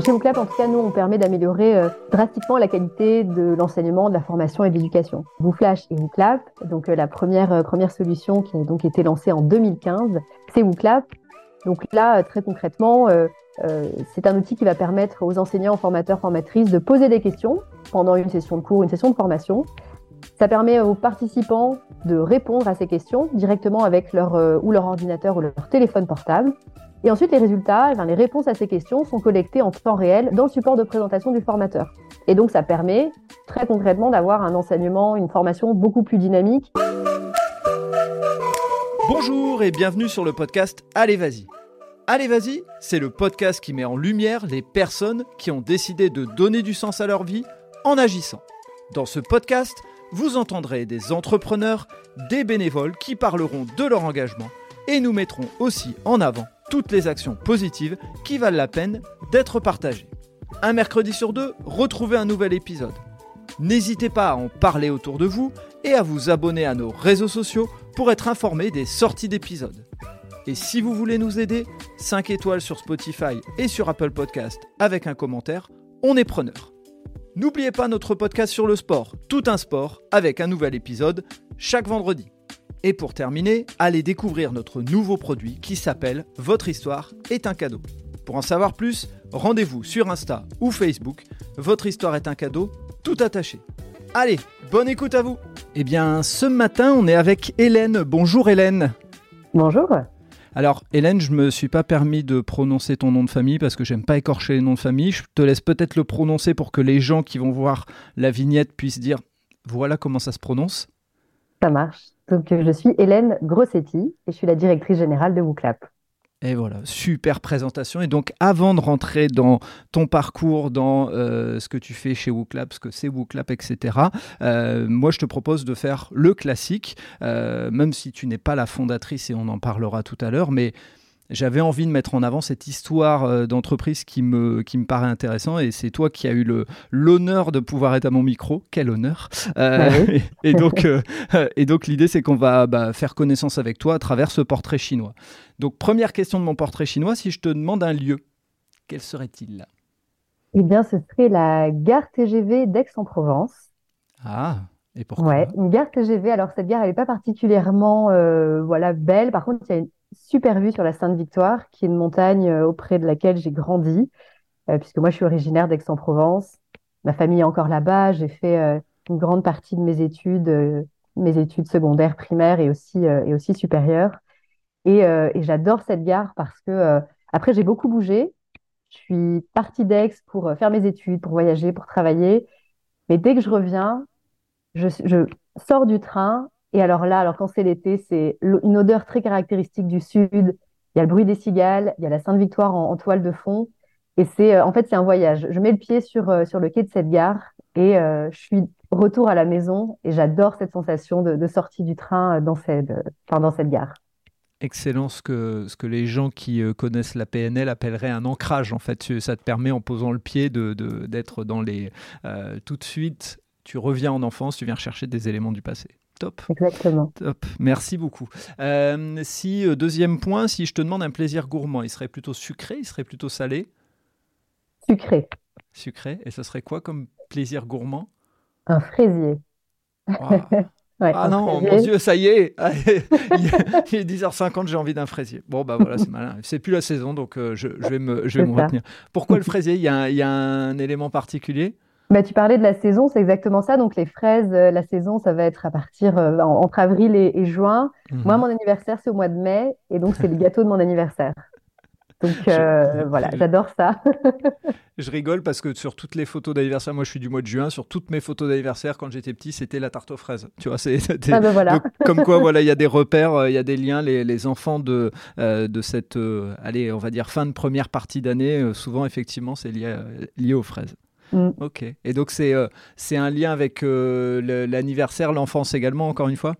chez WooClap, en tout cas, nous, on permet d'améliorer euh, drastiquement la qualité de l'enseignement, de la formation et de l'éducation. WooFlash et WooClap, donc euh, la première, euh, première solution qui a donc été lancée en 2015, c'est WooClap. Donc là, très concrètement, c'est un outil qui va permettre aux enseignants, formateurs, formatrices de poser des questions pendant une session de cours, une session de formation. Ça permet aux participants de répondre à ces questions directement avec leur, ou leur ordinateur ou leur téléphone portable. Et ensuite, les résultats, eh les réponses à ces questions sont collectées en temps réel dans le support de présentation du formateur. Et donc, ça permet très concrètement d'avoir un enseignement, une formation beaucoup plus dynamique. Bonjour et bienvenue sur le podcast Allez Vas-y. Allez Vas-y, c'est le podcast qui met en lumière les personnes qui ont décidé de donner du sens à leur vie en agissant. Dans ce podcast, vous entendrez des entrepreneurs, des bénévoles qui parleront de leur engagement et nous mettrons aussi en avant toutes les actions positives qui valent la peine d'être partagées. Un mercredi sur deux, retrouvez un nouvel épisode. N'hésitez pas à en parler autour de vous et à vous abonner à nos réseaux sociaux pour être informé des sorties d'épisodes. Et si vous voulez nous aider, 5 étoiles sur Spotify et sur Apple Podcast avec un commentaire, on est preneur. N'oubliez pas notre podcast sur le sport, tout un sport, avec un nouvel épisode chaque vendredi. Et pour terminer, allez découvrir notre nouveau produit qui s'appelle Votre histoire est un cadeau. Pour en savoir plus, rendez-vous sur Insta ou Facebook. Votre histoire est un cadeau, tout attaché. Allez, bonne écoute à vous. Eh bien, ce matin, on est avec Hélène. Bonjour Hélène. Bonjour. Alors, Hélène, je me suis pas permis de prononcer ton nom de famille parce que j'aime pas écorcher les noms de famille. Je te laisse peut-être le prononcer pour que les gens qui vont voir la vignette puissent dire voilà comment ça se prononce. Ça marche. Donc, je suis Hélène Grossetti et je suis la directrice générale de WooClap. Et voilà, super présentation. Et donc, avant de rentrer dans ton parcours, dans euh, ce que tu fais chez WooClap, ce que c'est WooClap, etc., euh, moi, je te propose de faire le classique, euh, même si tu n'es pas la fondatrice et on en parlera tout à l'heure, mais j'avais envie de mettre en avant cette histoire euh, d'entreprise qui me, qui me paraît intéressant et c'est toi qui as eu l'honneur de pouvoir être à mon micro. Quel honneur euh, bah et, donc, euh, et donc l'idée c'est qu'on va bah, faire connaissance avec toi à travers ce portrait chinois. Donc première question de mon portrait chinois, si je te demande un lieu, quel serait-il Eh bien ce serait la gare TGV d'Aix-en-Provence. Ah et pourquoi? Ouais, une gare TGV. Alors cette gare, elle n'est pas particulièrement voilà belle. Par contre, il y a une super vue sur la Sainte-Victoire, qui est une montagne euh, auprès de laquelle j'ai grandi, euh, puisque moi je suis originaire d'Aix-en-Provence. Ma famille est encore là-bas. J'ai fait euh, une grande partie de mes études, mes études secondaires, primaires et aussi, et aussi supérieures. Et, j'adore cette gare parce que, après, j'ai beaucoup bougé. Je suis partie d'Aix pour faire mes études, pour voyager, pour travailler. Mais dès que je reviens, je sors du train et alors là, alors quand c'est l'été, c'est une odeur très caractéristique du sud. Il y a le bruit des cigales, il y a la Sainte-Victoire en, toile de fond. Et c'est euh, en fait c'est un voyage. Je mets le pied sur euh, sur le quai de cette gare et euh, je suis retour à la maison et j'adore cette sensation de, sortie du train dans cette gare. Excellent, ce que, ce que les gens qui connaissent la PNL appelleraient un ancrage. En fait, ça te permet en posant le pied de, d'être dans les tout de suite. Tu reviens en enfance, tu viens chercher des éléments du passé. Top. Exactement. Top. Merci beaucoup. Euh, si euh, deuxième point, si je te demande un plaisir gourmand, il serait plutôt sucré, il serait plutôt salé? Sucré. Sucré. Et ce serait quoi comme plaisir gourmand? Un fraisier. ah non, mon Dieu, ça y est, il est 10h50, j'ai envie d'un fraisier. Bon, bah voilà, c'est malin. C'est plus la saison, donc euh, je, vais me, je vais me retenir. Pourquoi le fraisier? Il y, a il y, a un élément particulier? Bah, tu parlais de la saison, c'est exactement ça. Donc les fraises, euh, la saison, ça va être à partir euh, entre avril et, juin. Mhm. Moi, mon anniversaire, c'est au mois de mai, et donc c'est le gâteau de mon anniversaire. Donc euh, voilà, j'adore ça. je rigole parce que sur toutes les photos d'anniversaire, moi je suis du mois de juin, sur toutes mes photos d'anniversaire quand j'étais petit, c'était la tarte aux fraises. Tu vois, c'est ah ben voilà. comme quoi voilà, il y a des repères, il y a des liens. Les, les enfants de de cette, allez, on va dire fin de première partie d'année, souvent effectivement, c'est lié lié aux fraises. Mm. Ok. Et donc, c'est euh, c'est un lien avec euh, l'anniversaire, l'enfance également, encore une fois?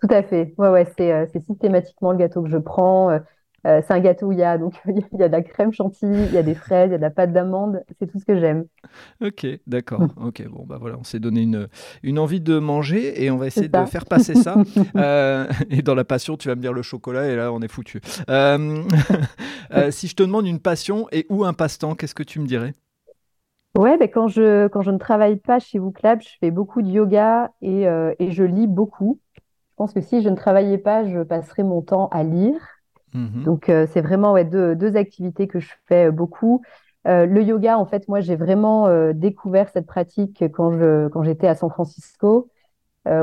Tout à fait. Ouais, ouais, c'est euh, systématiquement le gâteau que je prends. C'est un gâteau où il y a donc il y a de la crème chantilly, il y a des fraises, il y a de la pâte d'amande. C'est tout ce que j'aime. Ok, d'accord. Ok, bon bah voilà, on s'est donné une, une envie de manger et on va essayer de faire passer ça. Et dans la passion, tu vas me dire le chocolat et là on est foutu. Si je te demande une passion et ou un passe-temps, qu'est-ce que tu me dirais? Ouais, ben quand je, quand je ne travaille pas chez WooClap, je fais beaucoup de yoga et, et je lis beaucoup. Je pense que si je ne travaillais pas, je passerais mon temps à lire. Mhm. Donc, euh, c'est vraiment ouais, deux, deux, activités que je fais euh, beaucoup. Euh, le yoga, en fait, moi, j'ai vraiment découvert cette pratique quand je, quand j'étais à San Francisco,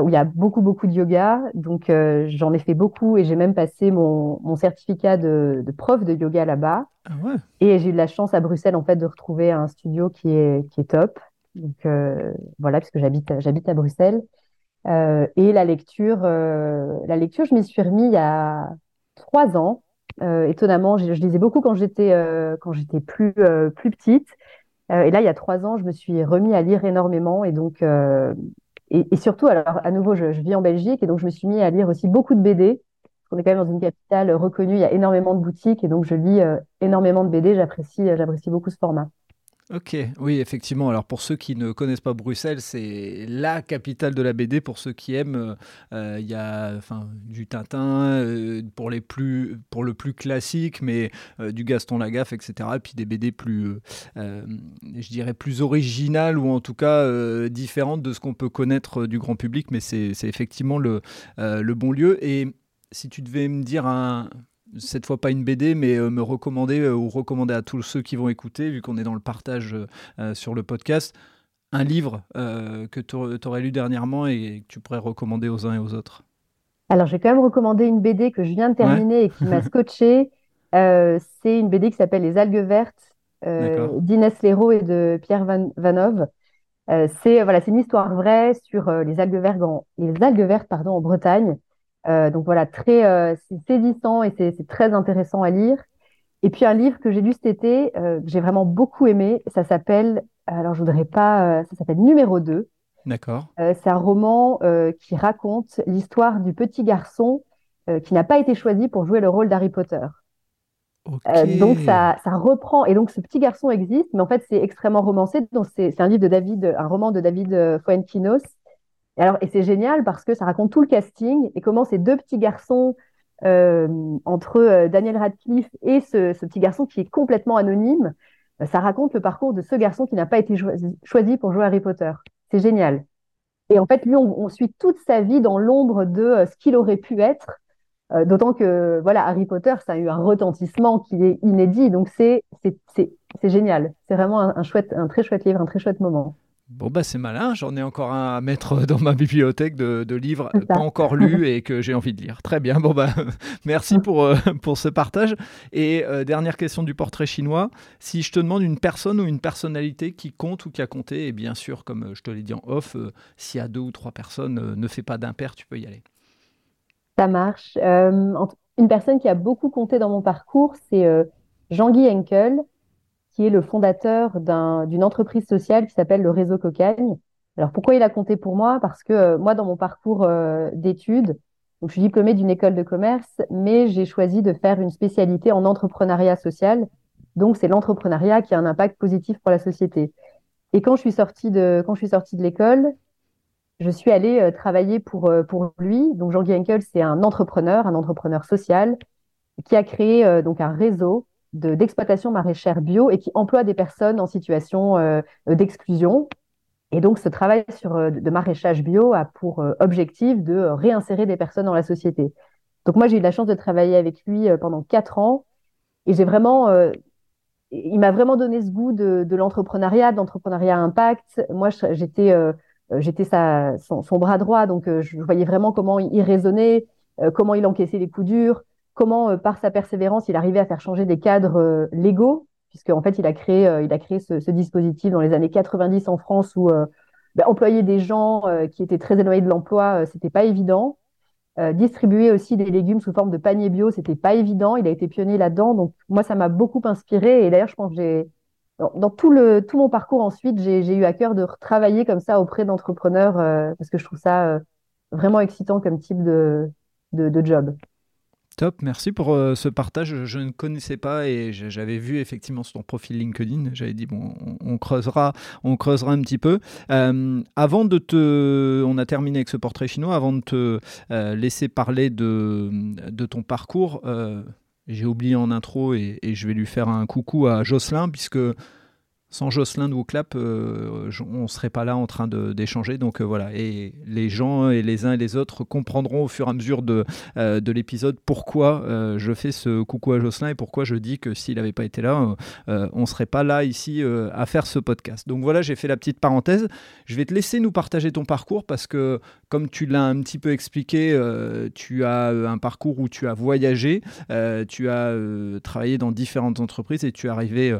où il y a beaucoup, beaucoup de yoga. Donc, j'en ai fait beaucoup et j'ai même passé mon, mon certificat de, de, prof de yoga là-bas. Ah ouais. Et j'ai eu de la chance à Bruxelles, en fait, de retrouver un studio qui est, qui est top. Donc, voilà, puisque j'habite, j'habite à Bruxelles. et la lecture, la lecture, je m'y suis remis il y a trois ans. Euh, étonnamment, je, lisais beaucoup quand j'étais euh, quand j'étais plus euh, plus petite. et là, il y a trois ans, je me suis remis à lire énormément et donc et, surtout, alors à nouveau, je, vis en Belgique et donc je me suis mis à lire aussi beaucoup de BD. On est quand même dans une capitale reconnue, il y a énormément de boutiques et donc je lis énormément de BD. J'apprécie j'apprécie beaucoup ce format. Ok, oui, effectivement. Alors pour ceux qui ne connaissent pas Bruxelles, c'est la capitale de la BD. Pour ceux qui aiment, euh, il y a enfin, du Tintin euh, pour, les plus, pour le plus classique, mais euh, du Gaston Lagaffe, etc. Et puis des BD plus, je dirais, plus originales ou en tout cas différentes de ce qu'on peut connaître du grand public. Mais c'est effectivement le, le bon lieu. Et si tu devais me dire un cette fois pas une BD, mais euh, me recommander euh, ou recommander à tous ceux qui vont écouter, vu qu'on est dans le partage euh, sur le podcast, un livre que tu aurais lu dernièrement et que tu pourrais recommander aux uns et aux autres Alors, j'ai quand même recommandé une BD que je viens de terminer et qui m'a scotché. c'est une BD qui s'appelle Les algues vertes d'Inès Leroux et de Pierre Van Vanov. c'est voilà, une histoire vraie sur les algues vertes en, les algues vertes, pardon, en Bretagne. Euh, donc voilà, très euh, saisissant et c'est très intéressant à lire. Et puis un livre que j'ai lu cet été, euh, que j'ai vraiment beaucoup aimé, ça s'appelle, alors je voudrais pas, ça s'appelle Numéro 2. D'accord. c'est un roman qui raconte l'histoire du petit garçon qui n'a pas été choisi pour jouer le rôle d'Harry Potter. donc ça, ça, reprend et donc ce petit garçon existe, mais en fait c'est extrêmement romancé. Donc c'est un livre de David, un roman de David Fuenquinos et, alors, et c'est génial parce que ça raconte tout le casting et comment ces deux petits garçons, euh, entre euh, Daniel Radcliffe et ce, petit garçon qui est complètement anonyme, euh, ça raconte le parcours de ce garçon qui n'a pas été choisi pour jouer Harry Potter. C'est génial. Et en fait, lui, on, suit toute sa vie dans l'ombre de ce qu'il aurait pu être. D'autant que voilà, Harry Potter, ça a eu un retentissement qui est inédit. Donc c'est génial. C'est vraiment un, chouette, un très chouette livre, un très chouette moment. Bon, bah c'est malin, j'en ai encore un à mettre dans ma bibliothèque de, livres pas encore lus et que j'ai envie de lire. Très bien, bon, bah merci pour, euh, pour ce partage. Et euh, dernière question du portrait chinois. Si je te demande une personne ou une personnalité qui compte ou qui a compté, et bien sûr, comme euh, je te l'ai dit en off, s'il y a deux ou trois personnes, ne fais pas d'impair, tu peux y aller. Ça marche. une personne qui a beaucoup compté dans mon parcours, c'est Jean-Guy Henkel qui est le fondateur d'une entreprise sociale qui s'appelle le Réseau Cocagne. Alors pourquoi il a compté pour moi? Parce que euh, moi, dans mon parcours euh, d'études, je suis diplômée d'une école de commerce, mais j'ai choisi de faire une spécialité en entrepreneuriat social. Donc c'est l'entrepreneuriat qui a un impact positif pour la société. Et quand je suis sortie de quand je suis sortie de l'école, je suis allée euh, travailler pour pour lui. Donc Jean-Guy Henkel, c'est un entrepreneur, un entrepreneur social qui a créé donc un réseau d'exploitation maraîchère bio et qui emploie des personnes en situation euh, d'exclusion. Et donc, ce travail sur, euh, de maraîchage bio a pour euh, objectif de réinsérer des personnes dans la société. Donc, moi, j'ai eu la chance de travailler avec lui pendant quatre ans et j'ai vraiment, il m'a vraiment donné ce goût de, l'entrepreneuriat, d'entrepreneuriat impact. Moi, j'étais, j'étais son, son, bras droit, donc je voyais vraiment comment il raisonnait, comment il encaissait les coups durs, comment, euh, par sa persévérance, il arrivait à faire changer des cadres euh, légaux, puisque en fait, il a créé, euh, il a créé ce, dispositif dans les années 90 en France où ben, employer des gens qui étaient très éloignés de l'emploi, c'était pas évident. distribuer aussi des légumes sous forme de panier bio, c'était pas évident. Il a été pionnier là-dedans, donc moi, ça m'a beaucoup inspiré. Et d'ailleurs, je pense que j'ai dans, tout, le, tout mon parcours ensuite, j'ai eu à cœur de travailler comme ça auprès d'entrepreneurs parce que je trouve ça vraiment excitant comme type de, de job. Top, merci pour euh, ce partage. Je ne connaissais pas et j'avais vu effectivement sur ton profil LinkedIn. J'avais dit bon, on, creusera, on creusera un petit peu. Euh, avant de te, on a terminé avec ce portrait chinois. Avant de te euh, laisser parler de, de ton parcours, j'ai oublié en intro et, et, je vais lui faire un coucou à Jocelyn puisque sans Jocelyn de Clap, euh, on ne serait pas là en train d'échanger. Donc euh, voilà, et les gens et les uns et les autres comprendront au fur et à mesure de, euh, de l'épisode pourquoi je fais ce coucou à Jocelyn et pourquoi je dis que s'il n'avait pas été là, on ne serait pas là ici à faire ce podcast. Donc voilà, j'ai fait la petite parenthèse. Je vais te laisser nous partager ton parcours parce que, comme tu l'as un petit peu expliqué, tu as un parcours où tu as voyagé, tu as travaillé dans différentes entreprises et tu es arrivé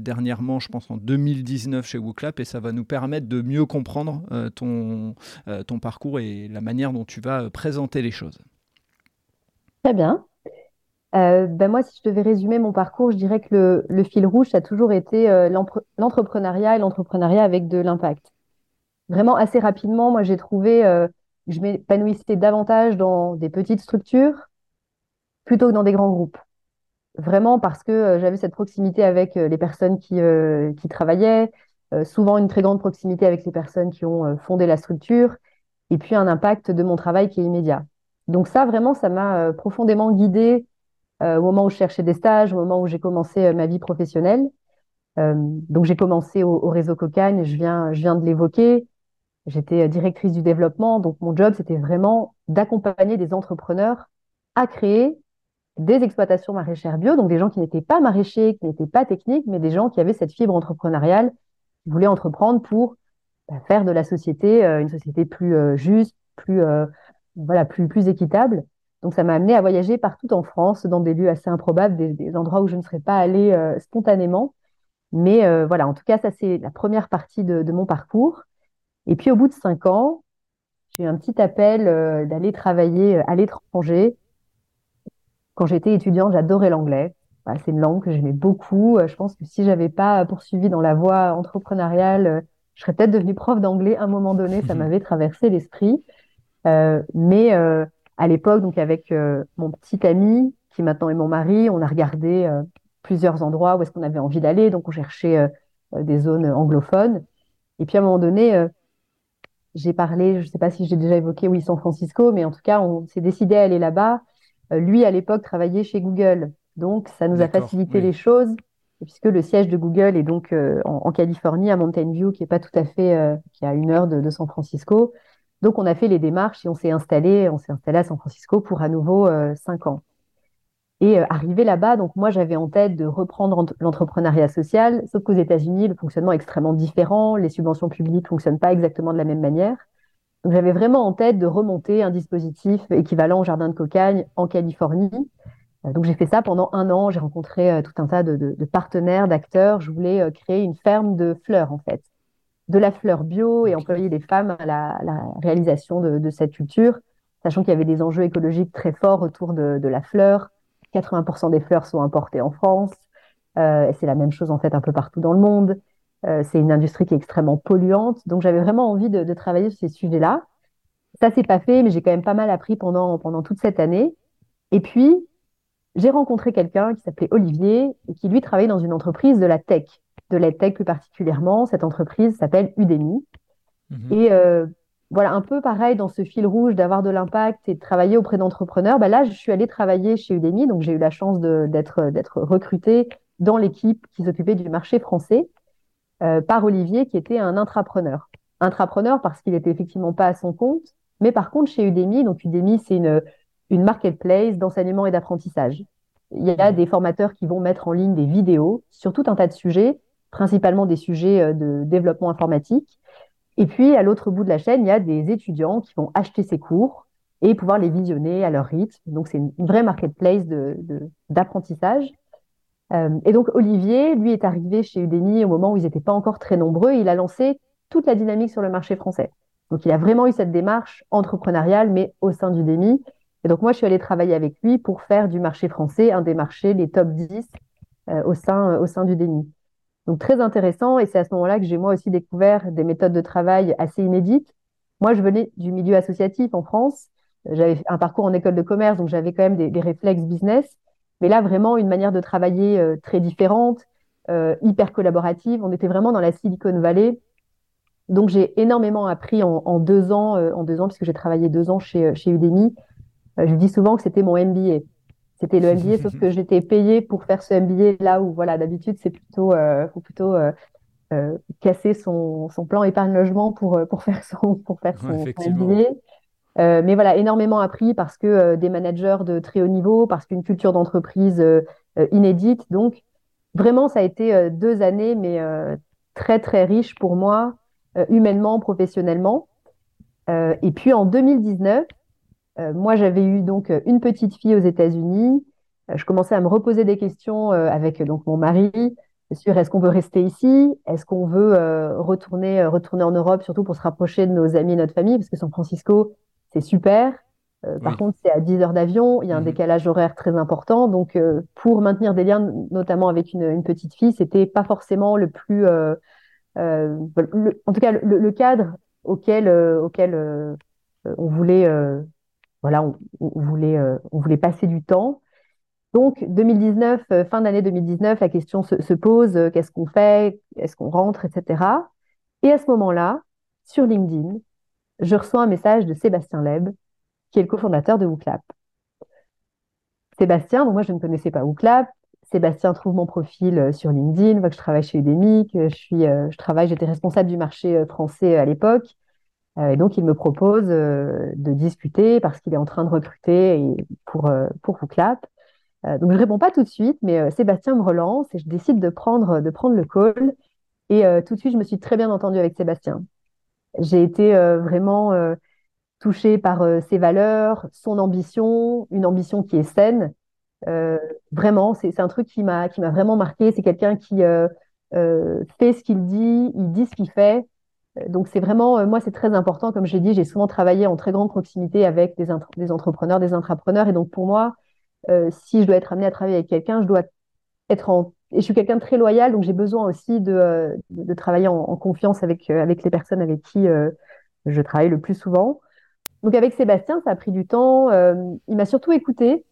dernièrement, je pense, en 2019 chez WooClap et ça va nous permettre de mieux comprendre euh, ton, euh, ton parcours et la manière dont tu vas euh, présenter les choses. Très bien. ben moi, si je devais résumer mon parcours, je dirais que le, le fil rouge, a toujours été l'entrepreneuriat et l'entrepreneuriat avec de l'impact. Vraiment, assez rapidement, moi, j'ai trouvé que je m'épanouissais davantage dans des petites structures plutôt que dans des grands groupes vraiment parce que euh, j'avais cette proximité avec euh, les personnes qui, euh, qui travaillaient, souvent une très grande proximité avec les personnes qui ont fondé la structure, et puis un impact de mon travail qui est immédiat. Donc ça, vraiment, ça m'a profondément guidée au moment où je cherchais des stages, au moment où j'ai commencé ma vie professionnelle. donc j'ai commencé au, au, réseau Cocagne, je viens, je viens de l'évoquer. J'étais directrice du développement, donc mon job, c'était vraiment d'accompagner des entrepreneurs à créer des exploitations maraîchères bio, donc des gens qui n'étaient pas maraîchers, qui n'étaient pas techniques, mais des gens qui avaient cette fibre entrepreneuriale, qui voulaient entreprendre pour bah, faire de la société euh, une société plus euh, juste, plus euh, voilà, plus plus équitable. Donc ça m'a amené à voyager partout en France, dans des lieux assez improbables, des, endroits où je ne serais pas allée spontanément. Mais voilà, en tout cas, ça c'est la première partie de, de, mon parcours. Et puis au bout de cinq ans, j'ai eu un petit appel d'aller travailler à l'étranger quand j'étais étudiante, j'adorais l'anglais. c'est une langue que j'aimais beaucoup. Euh, je pense que si j'avais pas poursuivi dans la voie entrepreneuriale, euh, je serais peut-être devenue prof d'anglais à un moment donné. Ça m'avait traversé l'esprit. Euh, mais à l'époque, donc avec mon petit ami qui maintenant est mon mari, on a regardé plusieurs endroits où est-ce qu'on avait envie d'aller. Donc on cherchait des zones anglophones. Et puis à un moment donné, j'ai parlé, je ne sais pas si j'ai déjà évoqué, oui, San Francisco, mais en tout cas, on s'est décidé à aller là-bas. Euh, lui, à l'époque, travaillait chez Google. Donc, ça nous a facilité les choses, puisque le siège de Google est donc euh, en, Californie, à Mountain View, qui est pas tout à fait, euh, qui est à une heure de, San Francisco. Donc, on a fait les démarches et on s'est installé, on s'est installé à San Francisco pour à nouveau cinq ans. Et arrivé là-bas, donc moi j'avais en tête de reprendre l'entrepreneuriat social, sauf qu'aux États-Unis, le fonctionnement est extrêmement différent, les subventions publiques fonctionnent pas exactement de la même manière j'avais vraiment en tête de remonter un dispositif équivalent au jardin de Cocagne en Californie. Euh, donc j'ai fait ça pendant un an. J'ai rencontré euh, tout un tas de, partenaires, d'acteurs. Je voulais euh, créer une ferme de fleurs en fait, de la fleur bio et employer des femmes à la, réalisation de, cette culture, sachant qu'il y avait des enjeux écologiques très forts autour de, la fleur. 80% des fleurs sont importées en France. c'est la même chose en fait un peu partout dans le monde. Euh, c'est une industrie qui est extrêmement polluante. Donc, j'avais vraiment envie de, travailler sur ces sujets-là. Ça, c'est pas fait, mais j'ai quand même pas mal appris pendant, pendant toute cette année. Et puis, j'ai rencontré quelqu'un qui s'appelait Olivier et qui, lui, travaillait dans une entreprise de la tech, de la tech plus particulièrement. Cette entreprise s'appelle Udemy. Mhm. Et euh, voilà, un peu pareil dans ce fil rouge d'avoir de l'impact et de travailler auprès d'entrepreneurs. Bah là, je suis allée travailler chez Udemy, donc j'ai eu la chance d'être recrutée dans l'équipe qui s'occupait du marché français. Euh, par Olivier, qui était un intrapreneur. Intrapreneur parce qu'il était effectivement pas à son compte, mais par contre chez Udemy, donc Udemy c'est une, une marketplace d'enseignement et d'apprentissage. Il y a des formateurs qui vont mettre en ligne des vidéos sur tout un tas de sujets, principalement des sujets euh, de développement informatique. Et puis, à l'autre bout de la chaîne, il y a des étudiants qui vont acheter ces cours et pouvoir les visionner à leur rythme. Donc, c'est une, vraie marketplace d'apprentissage. De, euh, et donc Olivier, lui, est arrivé chez Udemy au moment où ils n'étaient pas encore très nombreux. il a lancé toute la dynamique sur le marché français. Donc il a vraiment eu cette démarche entrepreneuriale, mais au sein d'Udemy. Et donc moi, je suis allée travailler avec lui pour faire du marché français un des marchés, les top 10 euh, au sein, euh, au sein d'Udemy. Donc très intéressant. Et c'est à ce moment-là que j'ai moi aussi découvert des méthodes de travail assez inédites. Moi, je venais du milieu associatif en France. J'avais un parcours en école de commerce, donc j'avais quand même des, réflexes business. Mais là, vraiment, une manière de travailler très différente, hyper collaborative. On était vraiment dans la Silicon Valley. Donc, j'ai énormément appris en, deux ans, en deux ans, puisque j'ai travaillé deux ans chez, chez Udemy. je dis souvent que c'était mon MBA. C'était le MBA, sauf que j'étais payée pour faire ce MBA là où, voilà, d'habitude, c'est plutôt, euh, faut plutôt euh, euh, casser son, son plan épargne-logement pour, pour faire son, pour faire son, MBA. Mais voilà, énormément appris parce que des managers de très haut niveau, parce qu'une culture d'entreprise inédite. Donc, vraiment, ça a été deux années, mais très, très riches pour moi, humainement, professionnellement. et puis, en 2019, euh, moi, j'avais eu donc euh, une petite fille aux États-Unis. Euh, je commençais à me reposer des questions avec donc mon mari sur est-ce qu'on veut rester ici, est-ce qu'on veut retourner retourner en Europe, surtout pour se rapprocher de nos amis et notre famille, parce que San Francisco c'est super. Par contre, c'est à 10 heures d'avion, il y a un mmh décalage horaire très important. Donc, pour maintenir des liens, notamment avec une, une petite fille, c'était pas forcément le plus, en tout cas, le, le cadre auquel, auquel on voulait voilà, on, voulait, euh, on voulait passer du temps. Donc, 2019, euh, fin d'année 2019, la question se, pose euh, qu'est-ce qu'on fait? Est-ce qu'on rentre? Etc. Et à ce moment-là, sur LinkedIn, je reçois un message de Sébastien Leb, qui est le cofondateur de WooClap. Sébastien, donc moi je ne connaissais pas WooClap. Sébastien trouve mon profil sur LinkedIn, voit que je travaille chez Udemy, que je suis, je travaille, j'étais responsable du marché français à l'époque. Euh, et donc, il me propose euh, de discuter parce qu'il est en train de recruter pour, euh, pour WooClap. donc, je ne réponds pas tout de suite, mais Sébastien me relance et je décide de prendre, de prendre le call. Et tout de suite, je me suis très bien entendue avec Sébastien. J'ai été vraiment touchée par ses valeurs, son ambition, une ambition qui est saine. vraiment, c'est un truc qui m'a vraiment marqué. C'est quelqu'un qui fait ce qu'il dit, il dit ce qu'il fait. Donc c'est vraiment, euh, moi c'est très important, comme j'ai dit, j'ai souvent travaillé en très grande proximité avec des, des entrepreneurs, des intrapreneurs, et donc pour moi, euh, si je dois être amené à travailler avec quelqu'un, je dois être en... Et je suis quelqu'un de très loyal, donc j'ai besoin aussi de, euh, de, travailler en, confiance avec, avec les personnes avec qui je travaille le plus souvent. Donc avec Sébastien, ça a pris du temps. il m'a surtout écouté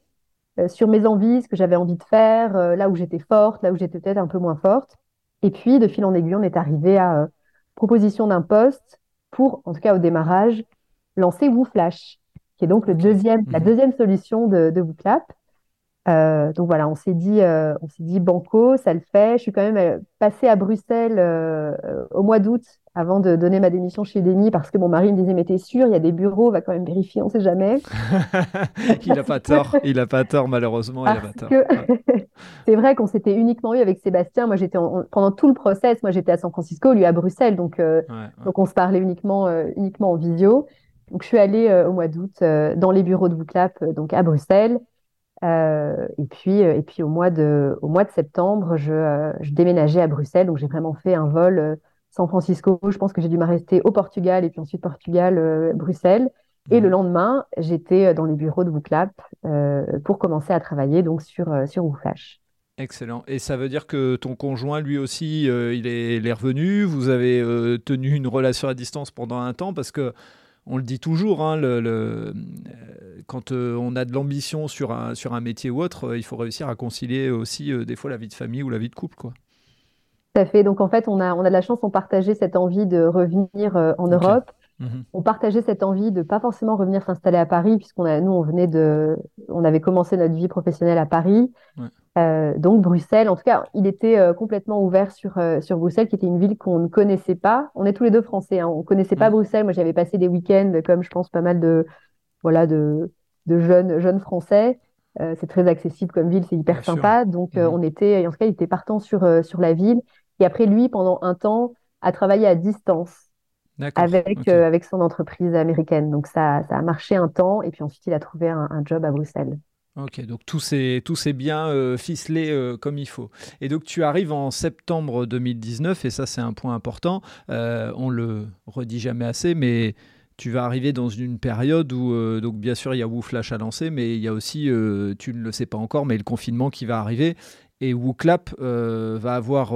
sur mes envies, ce que j'avais envie de faire, là où j'étais forte, là où j'étais peut-être un peu moins forte. Et puis, de fil en aiguille, on est arrivé à proposition d'un poste pour, en tout cas au démarrage, lancer WooFlash, qui est donc le deuxième, la mhm. deuxième solution de, de WooClap. Euh, donc voilà, on s'est dit, euh, on s'est dit banco, ça le fait. Je suis quand même euh, passée à Bruxelles au mois d'août avant de donner ma démission chez Demi parce que mon mari me disait mais t'es sûr, il y a des bureaux, on va quand même vérifier, on sait jamais. il n'a pas tort, il n'a pas tort malheureusement, il a pas tort. c'est vrai qu'on s'était uniquement eu avec Sébastien. Moi j'étais pendant tout le process, moi j'étais à San Francisco, lui à Bruxelles, donc donc on se parlait uniquement uniquement en visio. Donc je suis allée au mois d'août dans les bureaux de Booklap, donc à Bruxelles. Euh, et puis, euh, et puis au mois de, au mois de septembre, je, euh, je déménageais à Bruxelles, donc j'ai vraiment fait un vol San Francisco. Je pense que j'ai dû m'arrêter au Portugal et puis ensuite Portugal, Bruxelles. Et le mhm. lendemain, j'étais dans les bureaux de WooClap pour commencer à travailler donc sur sur WooFlash. Excellent. Et ça veut dire que ton conjoint, lui aussi, il, est, il, est, revenu? Vous avez tenu une relation à distance pendant un temps? Parce que on le dit toujours, hein, le, euh, quand euh, on a de l'ambition sur un, sur un métier ou autre, euh, il faut réussir à concilier aussi des fois la vie de famille ou la vie de couple. Quoi. Tout à fait. Donc en fait, on a, on a de la chance, on partageait cette envie de revenir en Europe. Mhm. On partageait cette envie de pas forcément revenir s'installer à Paris, puisqu'on a, nous, on venait de, on avait commencé notre vie professionnelle à Paris. Euh, donc Bruxelles, en tout cas, il était euh, complètement ouvert sur, euh, sur Bruxelles, qui était une ville qu'on ne connaissait pas. On est tous les deux français, hein. on connaissait pas Bruxelles. Moi, j'avais passé des week-ends, comme je pense pas mal de, voilà, de, de jeunes, jeunes français. c'est très accessible comme ville, c'est hyper sympa. Donc, mhm. on était, en tout cas, il était partant sur, sur la ville. Et après, lui, pendant un temps, a travaillé à distance avec, avec son entreprise américaine. Donc, ça, ça a marché un temps. Et puis ensuite, il a trouvé un job à Bruxelles. Ok, donc tout s'est, tout bien euh, ficelé euh, comme il faut. Et donc tu arrives en septembre 2019, et ça c'est un point important, euh, on le redit jamais assez, mais tu vas arriver dans une période où, donc bien sûr il y a WooFlash à lancer, mais il y a aussi, tu ne le sais pas encore, mais le confinement qui va arriver, et WooClap va avoir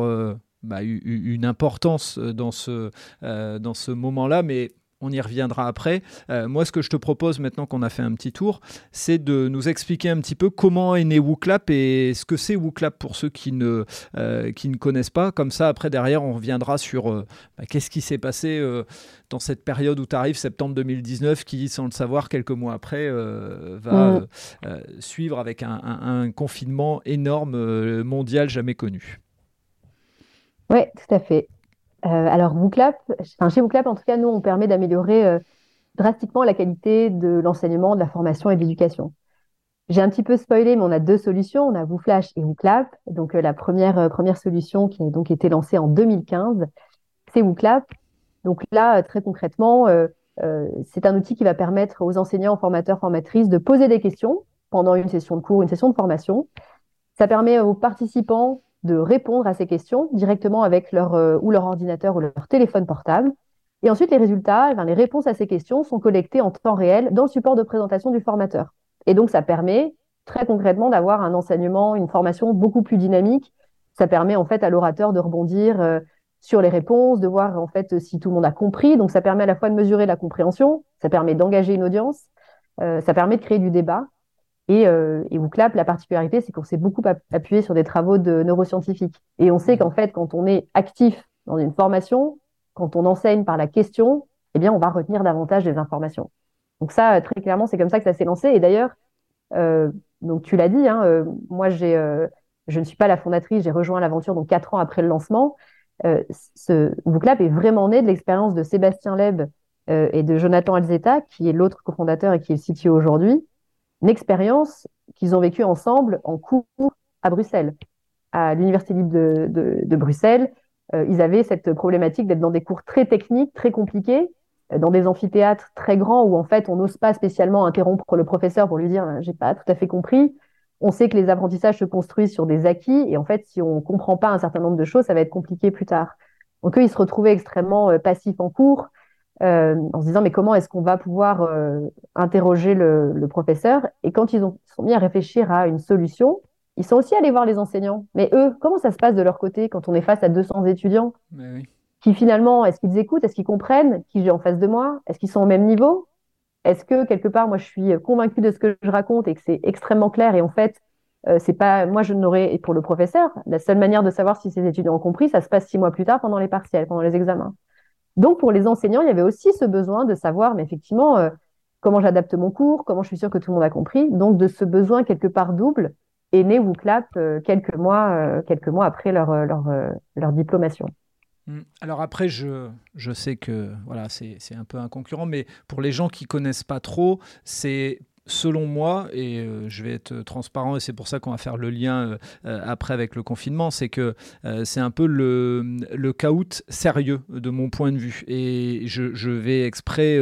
bah, une importance dans ce, dans ce moment-là, mais on y reviendra après. Euh, moi, ce que je te propose maintenant qu'on a fait un petit tour, c'est de nous expliquer un petit peu comment est né WooClap et ce que c'est WooClap pour ceux qui ne, euh, qui ne connaissent pas. Comme ça, après, derrière, on reviendra sur euh, bah, qu'est-ce qui s'est passé dans cette période où tu arrives, septembre 2019, qui, sans le savoir, quelques mois après, va suivre avec un, un confinement énorme mondial jamais connu. Oui, tout à fait. Euh, alors, WooClap, enfin, chez WooClap, en tout cas, nous, on permet d'améliorer euh, drastiquement la qualité de l'enseignement, de la formation et de l'éducation. J'ai un petit peu spoilé, mais on a deux solutions. On a WooFlash et WooClap. Donc, euh, la première, première solution qui a donc été lancée en 2015, c'est WooClap. Donc là, très concrètement, c'est un outil qui va permettre aux enseignants, formateurs, formatrices de poser des questions pendant une session de cours, une session de formation. Ça permet aux participants de répondre à ces questions directement avec leur, euh, ou leur ordinateur ou leur téléphone portable. Et ensuite, les résultats, eh les réponses à ces questions sont collectées en temps réel dans le support de présentation du formateur. Et donc, ça permet très concrètement d'avoir un enseignement, une formation beaucoup plus dynamique. Ça permet en fait à l'orateur de rebondir euh, sur les réponses, de voir en fait si tout le monde a compris. Donc, ça permet à la fois de mesurer la compréhension, ça permet d'engager une audience, euh, ça permet de créer du débat et, euh, et la particularité, c'est qu'on s'est beaucoup appuyé sur des travaux de neuroscientifiques. Et on sait mmh. qu'en fait, quand on est actif dans une formation, quand on enseigne par la question, eh bien, on va retenir davantage des informations. Donc ça, très clairement, c'est comme ça que ça s'est lancé. Et d'ailleurs, euh, donc tu l'as dit, hein, euh, moi, j'ai, euh, je ne suis pas la fondatrice, j'ai rejoint l'aventure donc quatre ans après le lancement. Euh, ce est vraiment né de l'expérience de Sébastien Leb et de Jonathan Alzeta, qui est l'autre cofondateur et qui est le CTO aujourd'hui, une expérience qu'ils ont vécue ensemble en cours à Bruxelles, à l'Université libre de, Bruxelles. Euh, ils avaient cette problématique d'être dans des cours très techniques, très compliqués, euh, dans des amphithéâtres très grands où en fait on n'ose pas spécialement interrompre le professeur pour lui dire j'ai pas tout à fait compris. On sait que les apprentissages se construisent sur des acquis et en fait si on comprend pas un certain nombre de choses, ça va être compliqué plus tard. Donc eux, ils se retrouvaient extrêmement euh, passifs en cours, euh, en se disant mais comment est-ce qu'on va pouvoir euh, interroger le, professeur? Et quand ils ont, sont mis à réfléchir à une solution, ils sont aussi allés voir les enseignants. Mais eux, comment ça se passe de leur côté quand on est face à 200 étudiants? Qui finalement, est-ce qu'ils écoutent, est-ce qu'ils comprennent? Qui j'ai en face de moi? Est-ce qu'ils sont au même niveau? Est-ce que quelque part, moi, je suis convaincue de ce que je raconte et que c'est extrêmement clair et en fait, euh, c'est pas moi je n'aurais et pour le professeur la seule manière de savoir si ces étudiants ont compris ça se passe six mois plus tard pendant les partiels pendant les examens donc, pour les enseignants, il y avait aussi ce besoin de savoir, mais effectivement, euh, comment j'adapte mon cours, comment je suis sûre que tout le monde a compris. Donc, de ce besoin quelque part double est né WooClap euh, quelques mois, euh, quelques après leur, leur, leur diplomation. Mmh. Alors après, je, je sais que voilà, c'est un peu un concurrent, mais pour les gens qui connaissent pas trop, c'est selon moi, et euh, je vais être transparent, et c'est pour ça qu'on va faire le lien euh, euh, après avec le confinement, c'est que c'est un peu le, le caout sérieux de mon point de vue. Et je, vais exprès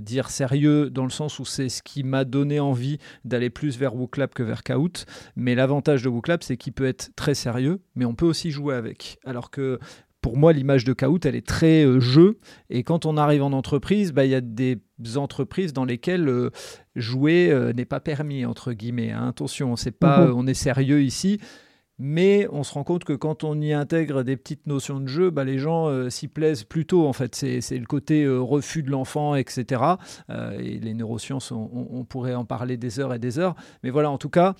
dire sérieux dans le sens où c'est ce qui m'a donné envie d'aller plus vers WooClap que vers Kahoot. Mais l'avantage de WooClap, c'est qu'il peut être très sérieux, mais on peut aussi jouer avec. Alors que pour moi, l'image de Kahoot, elle est très jeu. Et quand on arrive en entreprise, bah, il y a des entreprises dans lesquelles jouer euh, n'est pas permis, entre guillemets. Hein. Attention, c'est pas, mhm. on est sérieux ici. Mais on se rend compte que quand on y intègre des petites notions de jeu, bah, les gens s'y plaisent plutôt. En fait, c'est le côté refus de l'enfant, etc. et les neurosciences, on, on, pourrait en parler des heures et des heures. Mais voilà, en tout cas,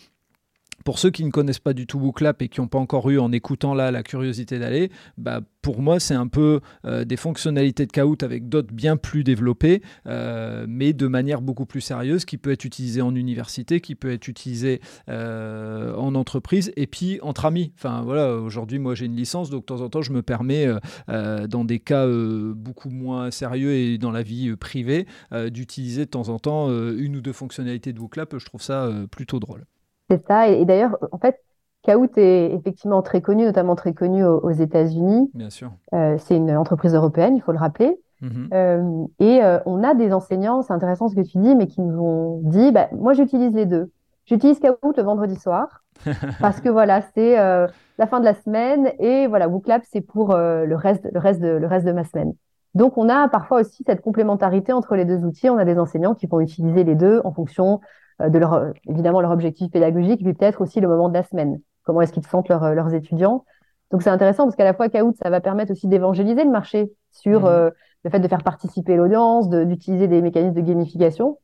pour ceux qui ne connaissent pas du tout WooClap et qui n'ont pas encore eu en écoutant là la curiosité d'aller, bah, pour moi c'est un peu euh, des fonctionnalités de Kahoot avec d'autres bien plus développées, euh, mais de manière beaucoup plus sérieuse, qui peut être utilisée en université, qui peut être utilisée euh, en entreprise et puis entre amis. Enfin voilà, aujourd'hui moi j'ai une licence, donc de temps en temps je me permets dans des cas beaucoup moins sérieux et dans la vie privée d'utiliser de temps en temps une ou deux fonctionnalités de WooClap. Je trouve ça plutôt drôle. C'est ça. Et, d'ailleurs, en fait, Kahoot est effectivement très connu, notamment très connu aux, États-Unis. Bien sûr. Euh, c'est une entreprise européenne, il faut le rappeler. Mhm. Euh, et euh, on a des enseignants, c'est intéressant ce que tu dis, mais qui nous ont dit, bah, moi j'utilise les deux. J'utilise Kahoot le vendredi soir parce que voilà, c'est la fin de la semaine et voilà, WooClap c'est pour le reste, le reste de, le reste de ma semaine. Donc on a parfois aussi cette complémentarité entre les deux outils. On a des enseignants qui vont utiliser les deux en fonction de leur, évidemment, leur objectif pédagogique, puis peut-être aussi le moment de la semaine. Comment est-ce qu'ils sentent euh, leurs étudiants. Donc c'est intéressant parce qu'à la fois Kahoot, ça va permettre aussi d'évangéliser le marché sur mmh. euh, le fait de faire participer l'audience, d'utiliser des mécanismes de gamification.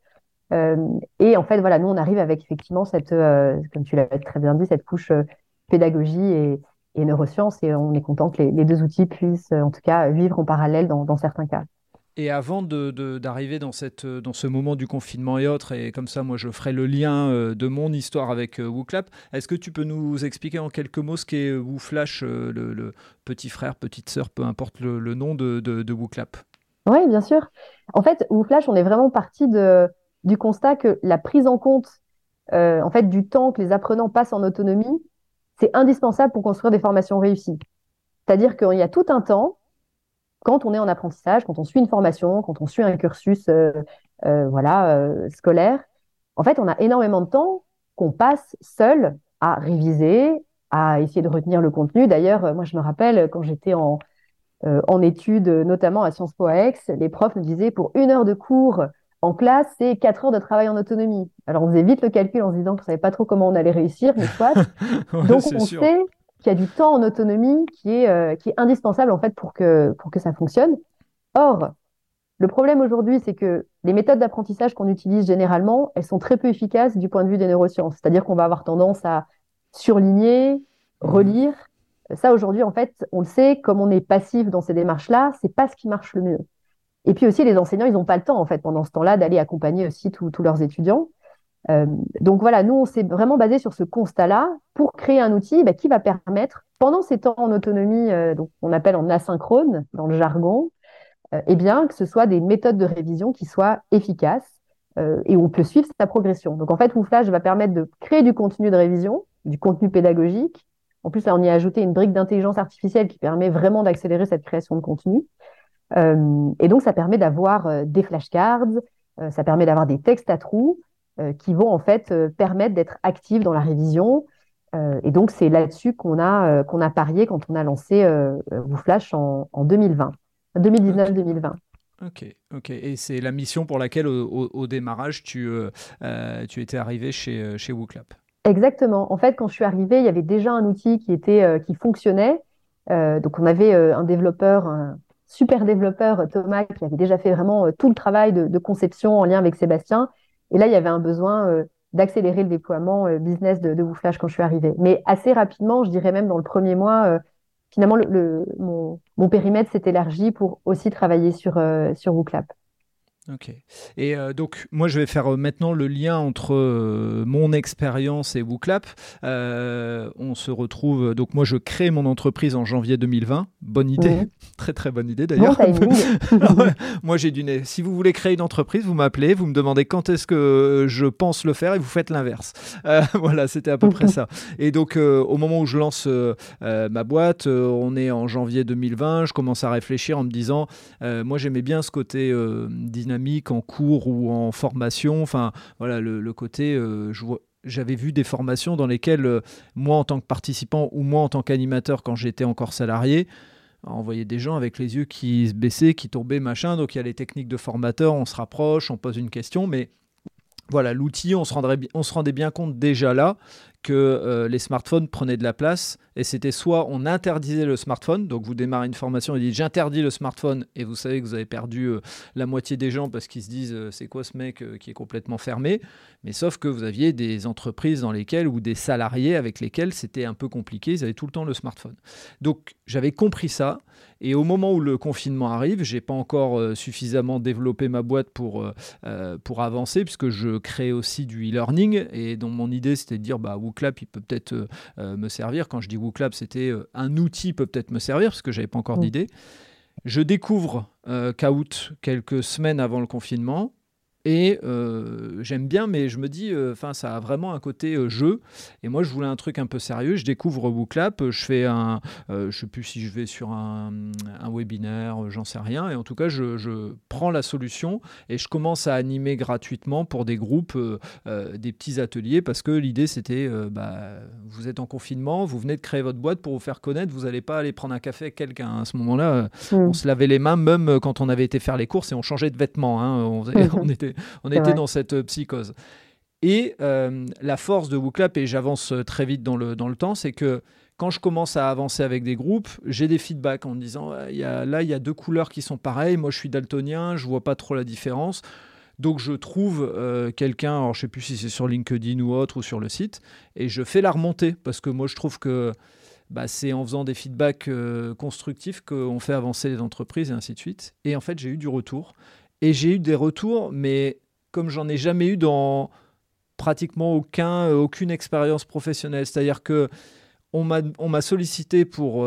et en fait, voilà, nous, on arrive avec effectivement cette, comme tu l'as très bien dit, cette couche pédagogie et, et, neurosciences, et on est content que les, deux outils puissent, en tout cas, vivre en parallèle dans certains cas. Et avant d'arriver dans, cette, dans ce moment du confinement et autres, et comme ça, moi, je ferai le lien euh, de mon histoire avec euh, WooClap, est-ce que tu peux nous expliquer en quelques mots ce qu'est euh, WooFlash, le, petit frère, petite sœur, peu importe le, nom de, de, Oui, bien sûr. En fait, WooFlash, on est vraiment parti de, du constat que la prise en compte en fait, du temps que les apprenants passent en autonomie, c'est indispensable pour construire des formations réussies. C'est-à-dire qu'il y a tout un temps quand on est en apprentissage, quand on suit une formation, quand on suit un cursus euh, euh, voilà, euh, scolaire, en fait, on a énormément de temps qu'on passe seul à réviser, à essayer de retenir le contenu. D'ailleurs, moi, je me rappelle quand j'étais en, en études, notamment à Sciences Po à Aix, les profs nous disaient pour une heure de cours en classe, c'est quatre heures de travail en autonomie. Alors, on faisait vite le calcul en se disant qu'on ne savait pas trop comment on allait réussir, mais soit. Donc, on sait qu'il y a du temps en autonomie qui est, euh, qui est indispensable en fait pour que, pour que ça fonctionne. Or, le problème aujourd'hui, c'est que les méthodes d'apprentissage qu'on utilise généralement, elles sont très peu efficaces du point de vue des neurosciences. C'est-à-dire qu'on va avoir tendance à surligner, mmh. relire. Ça, aujourd'hui, en fait, on le sait, comme on est passif dans ces démarches-là, c'est pas ce qui marche le mieux. Et puis aussi, les enseignants, ils n'ont pas le temps, en fait, pendant ce temps-là, d'aller accompagner aussi tous leurs étudiants. Euh, donc voilà, nous, on s'est vraiment basé sur ce constat-là pour créer un outil bah, qui va permettre, pendant ces temps en autonomie, euh, donc on appelle en asynchrone dans le jargon, euh, eh bien, que ce soit des méthodes de révision qui soient efficaces et où on peut suivre sa progression. Donc en fait, WooFlash va permettre de créer du contenu de révision, du contenu pédagogique. En plus, là, on y a ajouté une brique d'intelligence artificielle qui permet vraiment d'accélérer cette création de contenu. et donc, ça permet d'avoir des flashcards, ça permet d'avoir des textes à trous, euh, qui vont en fait euh, permettre d'être actifs dans la révision. Euh, et donc, c'est là-dessus qu'on a, qu'on a parié quand on a lancé WooFlash en, en 2020, 2019-2020. Ok, ok. Et c'est la mission pour laquelle, au, démarrage, tu, tu étais arrivé chez, chez WooClap. Exactement. En fait, quand je suis arrivée, il y avait déjà un outil qui, était, qui fonctionnait. donc, on avait un développeur, un super développeur, Thomas, qui avait déjà fait vraiment tout le travail de, de, conception en lien avec Sébastien. Et là, il y avait un besoin euh, d'accélérer le déploiement euh, business de, de WooFlash quand je suis arrivée. Mais assez rapidement, je dirais même dans le premier mois, euh, finalement, le, mon, périmètre s'est élargi pour aussi travailler sur, sur. Ok. Et euh, donc, moi, je vais faire euh, maintenant le lien entre euh, mon expérience et WooClap. on se retrouve. Donc, moi, je crée mon entreprise en janvier 2020. Bonne idée. Très, très bonne idée d'ailleurs. moi, j'ai du nez. Si vous voulez créer une entreprise, vous m'appelez, vous me demandez quand est-ce que je pense le faire et vous faites l'inverse. voilà, c'était à peu près ça. Et donc, au moment où je lance ma boîte, on est en janvier 2020. Je commence à réfléchir en me disant moi, j'aimais bien ce côté dynamique en cours ou en formation. Enfin, voilà, le, côté, euh, j'avais vu des formations dans lesquelles, euh, moi en tant que participant ou moi en tant qu'animateur, quand j'étais encore salarié, on voyait des gens avec les yeux qui se baissaient, qui tombaient, machin. Donc il y a les techniques de formateur, on se rapproche, on pose une question, mais voilà, l'outil, on, se rendait bien compte déjà là que euh, les smartphones prenaient de la place et c'était soit on interdisait le smartphone, donc vous démarrez une formation et dites j'interdis le smartphone et vous savez que vous avez perdu euh, la moitié des gens parce qu'ils se disent euh, c'est quoi ce mec qui est complètement fermé, mais sauf que vous aviez des entreprises dans lesquelles ou des salariés avec lesquels c'était un peu compliqué, ils avaient tout le temps le smartphone. Donc j'avais compris ça et au moment où le confinement arrive, j'ai pas encore suffisamment développé ma boîte pour, pour avancer puisque je crée aussi du e-learning et dont mon idée c'était de dire bah WooClap, il peut peut-être euh, euh, me servir. Quand je dis WooClap, c'était euh, un outil peut peut-être me servir, parce que j'avais pas encore mm. d'idée. Je découvre Kahoot quelques semaines avant le confinement. Et euh, j'aime bien, mais je me dis, euh, ça a vraiment un côté euh, jeu. Et moi, je voulais un truc un peu sérieux. Je découvre WooClap. Je fais un, je sais plus si je vais sur un, un webinaire, j'en sais rien. Et en tout cas, je, je, prends la solution et je commence à animer gratuitement pour des groupes, des petits ateliers, parce que l'idée c'était, bah, vous êtes en confinement, vous venez de créer votre boîte pour vous faire connaître. Vous n'allez pas aller prendre un café avec quelqu'un. À ce moment-là, mmh. on se lavait les mains, même quand on avait été faire les courses et on changeait de vêtements. Hein. On, on était on était dans cette euh, psychose. Et euh, la force de WooClap, et j'avance euh, très vite dans le, dans le temps, c'est que quand je commence à avancer avec des groupes, j'ai des feedbacks en me disant là, il y a deux couleurs qui sont pareilles. Moi, je suis daltonien, je vois pas trop la différence. Donc je trouve euh, quelqu'un, alors je sais plus si c'est sur LinkedIn ou autre ou sur le site, et je fais la remontée parce que moi je trouve que bah, c'est en faisant des feedbacks euh, constructifs qu'on fait avancer les entreprises et ainsi de suite. Et en fait j'ai eu du retour. Et j'ai eu des retours, mais comme j'en ai jamais eu dans pratiquement aucun, euh, aucune expérience professionnelle. C'est-à-dire que on m'a sollicité pour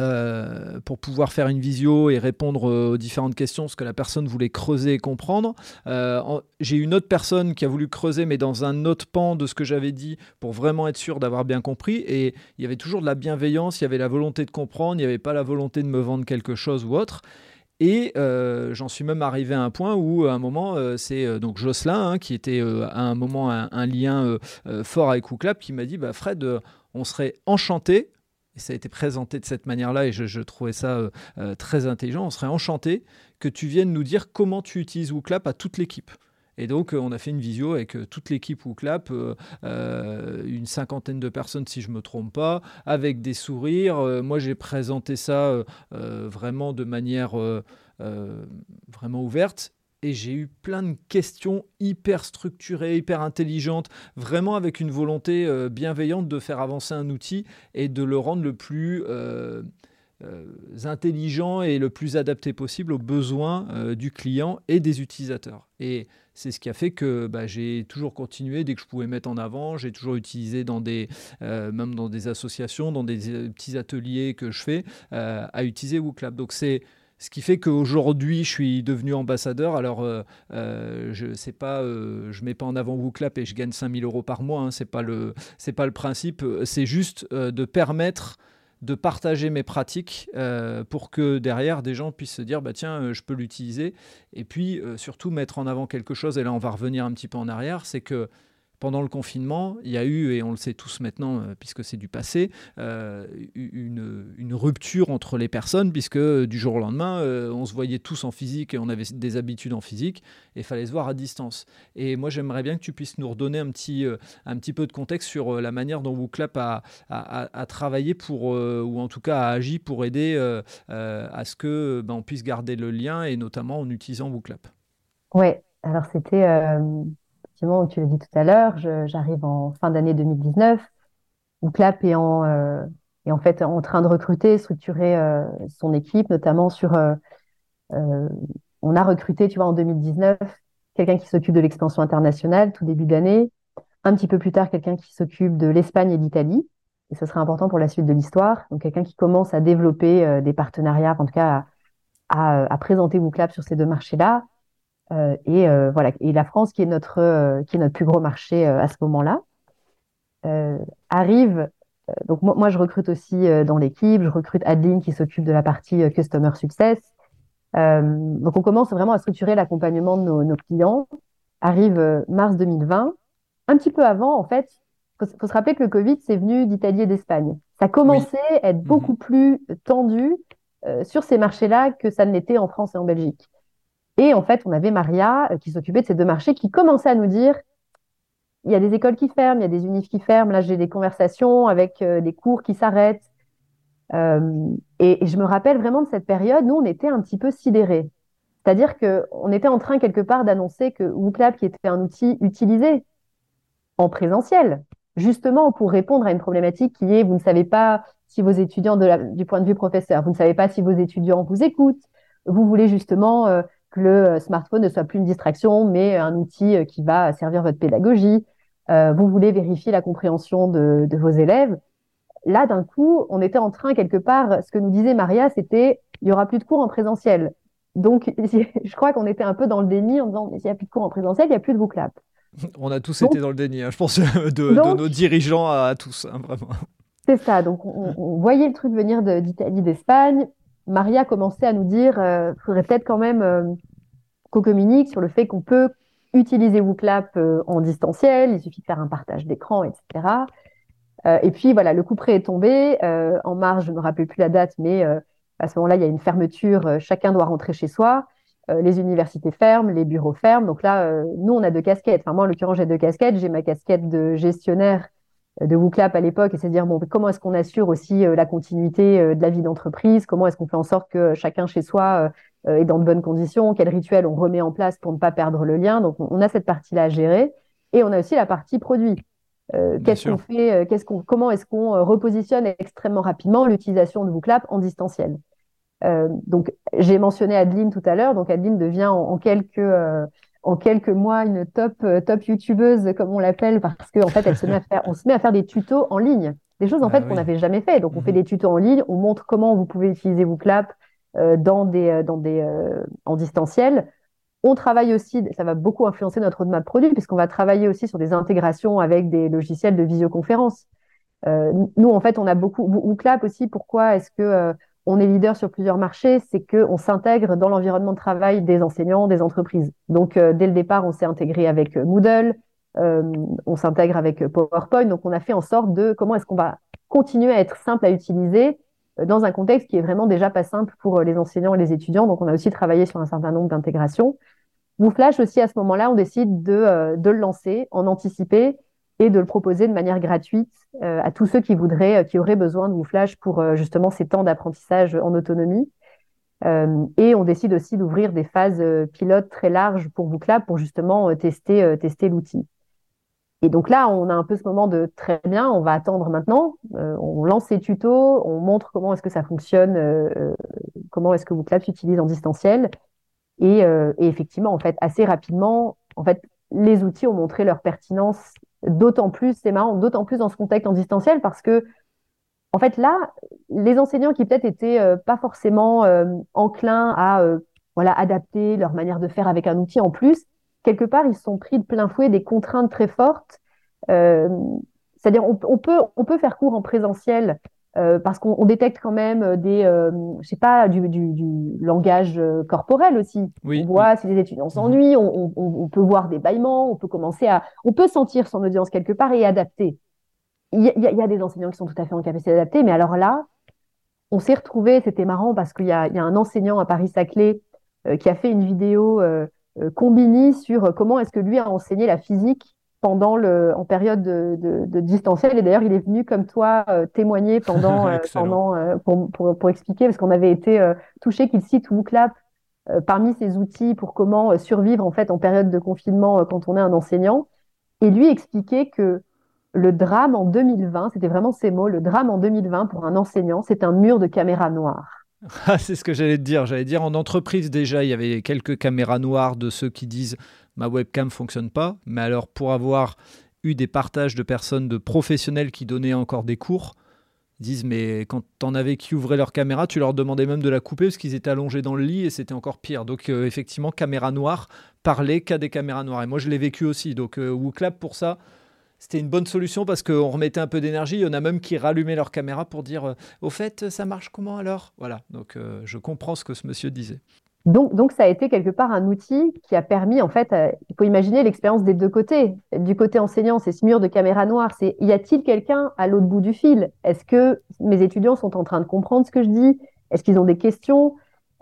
euh, pour pouvoir faire une visio et répondre aux différentes questions, ce que la personne voulait creuser et comprendre. Euh, j'ai une autre personne qui a voulu creuser, mais dans un autre pan de ce que j'avais dit, pour vraiment être sûr d'avoir bien compris. Et il y avait toujours de la bienveillance, il y avait la volonté de comprendre, il n'y avait pas la volonté de me vendre quelque chose ou autre. Et euh, j'en suis même arrivé à un point où, à un moment, c'est donc Jocelyn, hein, qui était à un moment un, lien fort avec WooClap, qui m'a dit bah, Fred, on serait enchanté et ça a été présenté de cette manière-là, et je, trouvais ça euh, euh, très intelligent. On serait enchanté que tu viennes nous dire comment tu utilises WooClap à toute l'équipe. Et donc, euh, on a fait une visio avec toute l'équipe WooClap, une cinquantaine de personnes si je ne me trompe pas, avec des sourires. moi, j'ai présenté ça vraiment de manière vraiment ouverte et j'ai eu plein de questions hyper structurées, hyper intelligentes, vraiment avec une volonté euh, bienveillante de faire avancer un outil et de le rendre le plus euh, euh, intelligent et le plus adapté possible aux besoins du client et des utilisateurs. Et c'est ce qui a fait que bah, j'ai toujours continué dès que je pouvais mettre en avant. J'ai toujours utilisé dans des, même dans des associations, dans des petits ateliers que je fais, à utiliser WooClap. Donc c'est ce qui fait qu'aujourd'hui, je suis devenu ambassadeur. Alors, euh, euh, je ne pas, euh, je mets pas en avant WooClap et je gagne 5000 euros par mois. Hein, Ce n'est pas, le, pas le principe. C'est juste de permettre de partager mes pratiques pour que derrière des gens puissent se dire bah tiens je peux l'utiliser. Et puis surtout mettre en avant quelque chose et là on va revenir un petit peu en arrière c'est que pendant le confinement, il y a eu, et on le sait tous maintenant euh, puisque c'est du passé, euh, une, rupture entre les personnes puisque euh, du jour au lendemain, on se voyait tous en physique et on avait des habitudes en physique et il fallait se voir à distance. Et moi, j'aimerais bien que tu puisses nous redonner un petit, un petit peu de contexte sur la manière dont WooClap a, a, travaillé pour, ou en tout cas a agi pour aider à ce que ben, on puisse garder le lien et notamment en utilisant WooClap. Oui, alors c'était effectivement, tu l'as dit tout à l'heure, j'arrive en fin d'année 2019, où Clap est en, euh, est en fait en train de recruter, structurer euh, son équipe, notamment sur. Euh, on a recruté, tu vois, en 2019, quelqu'un qui s'occupe de l'expansion internationale, tout début d'année. Un petit peu plus tard, quelqu'un qui s'occupe de l'Espagne et l'Italie. Et ce sera important pour la suite de l'histoire. Donc, quelqu'un qui commence à développer des partenariats, en tout cas à, présenter WooClap sur ces deux marchés-là. Euh, et euh, voilà, et la France qui est notre euh, qui est notre plus gros marché à ce moment-là arrive. donc moi, moi, je recrute aussi dans l'équipe, je recrute Adeline qui s'occupe de la partie customer success. donc on commence vraiment à structurer l'accompagnement de nos, clients. Arrive mars 2020, un petit peu avant en fait. Faut, faut se rappeler que le Covid c'est venu d'Italie et d'Espagne. Ça commençait à être mhm. beaucoup plus tendu sur ces marchés-là que ça ne l'était en France et en Belgique. Et en fait, on avait Maria euh, qui s'occupait de ces deux marchés qui commençait à nous dire il y a des écoles qui ferment, il y a des unifs qui ferment. Là, j'ai des conversations avec euh, des cours qui s'arrêtent. Euh, et, je me rappelle vraiment de cette période, nous, on était un petit peu sidérés. C'est-à-dire qu'on était en train quelque part d'annoncer que WooClap, qui était un outil utilisé en présentiel, justement pour répondre à une problématique qui est, vous ne savez pas si vos étudiants, du point de vue professeur, vous ne savez pas si vos étudiants vous écoutent, vous voulez justement que le euh, smartphone ne soit plus une distraction, mais un outil euh, qui va servir votre pédagogie. Euh, vous voulez vérifier la compréhension de, vos élèves. Là, d'un coup, on était en train, quelque part, ce que nous disait Maria, c'était il y aura plus de cours en présentiel. Donc, je crois qu'on était un peu dans le déni en disant, mais s'il n'y a plus de cours en présentiel, il n'y a plus de WooClap. On a tous été dans le déni, hein, je pense, de, nos dirigeants à, tous, hein, vraiment. C'est ça, donc on, voyait le truc venir d'Italie, d'Espagne. Maria commençait à nous dire, euh, faudrait peut-être quand même euh, qu'on communique sur le fait qu'on peut utiliser WooClap euh, en distanciel, il suffit de faire un partage d'écran, etc. et puis voilà, le coup près est tombé. en mars, je ne me rappelle plus la date, mais à ce moment-là, il y a une fermeture, chacun doit rentrer chez soi. les universités ferment, les bureaux ferment. Donc là, nous, on a deux casquettes. Enfin, moi, en l'occurrence, j'ai deux casquettes. J'ai ma casquette de gestionnaire de WooClap à l'époque, et c'est à dire bon, comment est-ce qu'on assure aussi la continuité de la vie d'entreprise, comment est-ce qu'on fait en sorte que chacun chez soi est dans de bonnes conditions, quel rituel on remet en place pour ne pas perdre le lien? Donc on a cette partie-là à gérer, et on a aussi la partie produit. qu'est-ce qu'on fait, qu'est-ce qu'on, comment est-ce qu'on repositionne extrêmement rapidement l'utilisation de WooClap en distanciel? Euh, donc, j'ai mentionné Adeline tout à l'heure. Donc, Adeline devient en, quelques euh, en quelques mois une top euh, top youtubeuse comme on l'appelle parce qu'en en fait, elle se met à faire, on se met à faire des tutos en ligne, des choses en ah fait qu'on n'avait jamais fait. Donc, on fait mhm. des tutos en ligne, on montre comment vous pouvez utiliser WooClap dans des dans des en distanciel. On travaille aussi, ça va beaucoup influencer notre roadmap produit puisqu'on va travailler aussi sur des intégrations avec des logiciels de visioconférence. nous, en fait, on a beaucoup WooClap aussi. Pourquoi est-ce que on est leader sur plusieurs marchés, c'est qu'on s'intègre dans l'environnement de travail des enseignants, des entreprises. Donc, euh, dès le départ, on s'est intégré avec euh, Moodle, euh, on s'intègre avec PowerPoint. Donc, on a fait en sorte de comment est-ce qu'on va continuer à être simple à utiliser dans un contexte qui est vraiment déjà pas simple pour les enseignants et les étudiants. Donc, on a aussi travaillé sur un certain nombre d'intégrations. WooFlash aussi, à ce moment-là, on décide de, de le lancer en anticipé et de le proposer de manière gratuite euh, à tous ceux qui voudraient, euh, qui auraient besoin de WooFlash pour euh, justement ces temps d'apprentissage en autonomie. et on décide aussi d'ouvrir des phases pilotes très larges pour WooClap pour justement tester, tester l'outil. Et donc là, on a un peu ce moment de très bien, on va attendre maintenant. on lance ces tutos, on montre comment est-ce que ça fonctionne, comment est-ce que WooClap s'utilise en distanciel. Et, et, effectivement, en fait, assez rapidement, en fait, les outils ont montré leur pertinence D'autant plus, c'est marrant, d'autant plus dans ce contexte en distanciel parce que, en fait, là, les enseignants qui peut-être étaient euh, pas forcément euh, enclins à euh, voilà, adapter leur manière de faire avec un outil en plus, quelque part, ils sont pris de plein fouet des contraintes très fortes. C'est-à-dire, on, peut, on peut faire cours en présentiel euh, parce qu'on détecte quand même euh, des, euh, je sais pas, du, du, du langage euh, corporel aussi. on voit si les étudiants s'ennuient, on, on, on, peut voir des bâillements, on peut commencer à, on peut sentir son audience quelque part et adapter. Il y, y, a des enseignants qui sont tout à fait en capacité d'adapter, mais alors là, on s'est retrouvé, c'était marrant parce qu'il y, y a, un enseignant à Paris-Saclay qui a fait une vidéo combinée sur comment est-ce que lui a enseigné la physique pendant le, en période de, de, de distanciel. Et d'ailleurs, il est venu comme toi euh, témoigner pendant, euh, pendant euh, pour, pour, pour, expliquer, parce qu'on avait été touché qu'il cite WooClap parmi ses outils pour comment survivre en fait en période de confinement quand on est un enseignant. Et lui expliquait que le drame en 2020, c'était vraiment ces mots, le drame en 2020 pour un enseignant, c'est un mur de caméras noires. Ah, c'est ce que j'allais te dire. J'allais dire en entreprise déjà, il y avait quelques caméras noires de ceux qui disent ma webcam fonctionne pas. Mais alors, pour avoir eu des partages de personnes, de professionnels qui donnaient encore des cours, disent mais quand t'en avais qui ouvraient leur caméra, tu leur demandais même de la couper parce qu'ils étaient allongés dans le lit et c'était encore pire. Donc euh, effectivement, caméra noire, parler qu'à des caméras noires. Et moi je l'ai vécu aussi. Donc euh, WooClap pour ça, c'était une bonne solution parce qu'on remettait un peu d'énergie. Il y en a même qui rallumaient leur caméra pour dire euh, au fait ça marche comment alors? Voilà. Donc je comprends ce que ce monsieur disait. Donc, donc, ça a été quelque part un outil qui a permis, en fait, euh, il faut imaginer l'expérience des deux côtés. Du côté enseignant, c'est ce mur de caméra noire, c'est y a-t-il quelqu'un à l'autre bout du fil? Est-ce que mes étudiants sont en train de comprendre ce que je dis? Est-ce qu'ils ont des questions?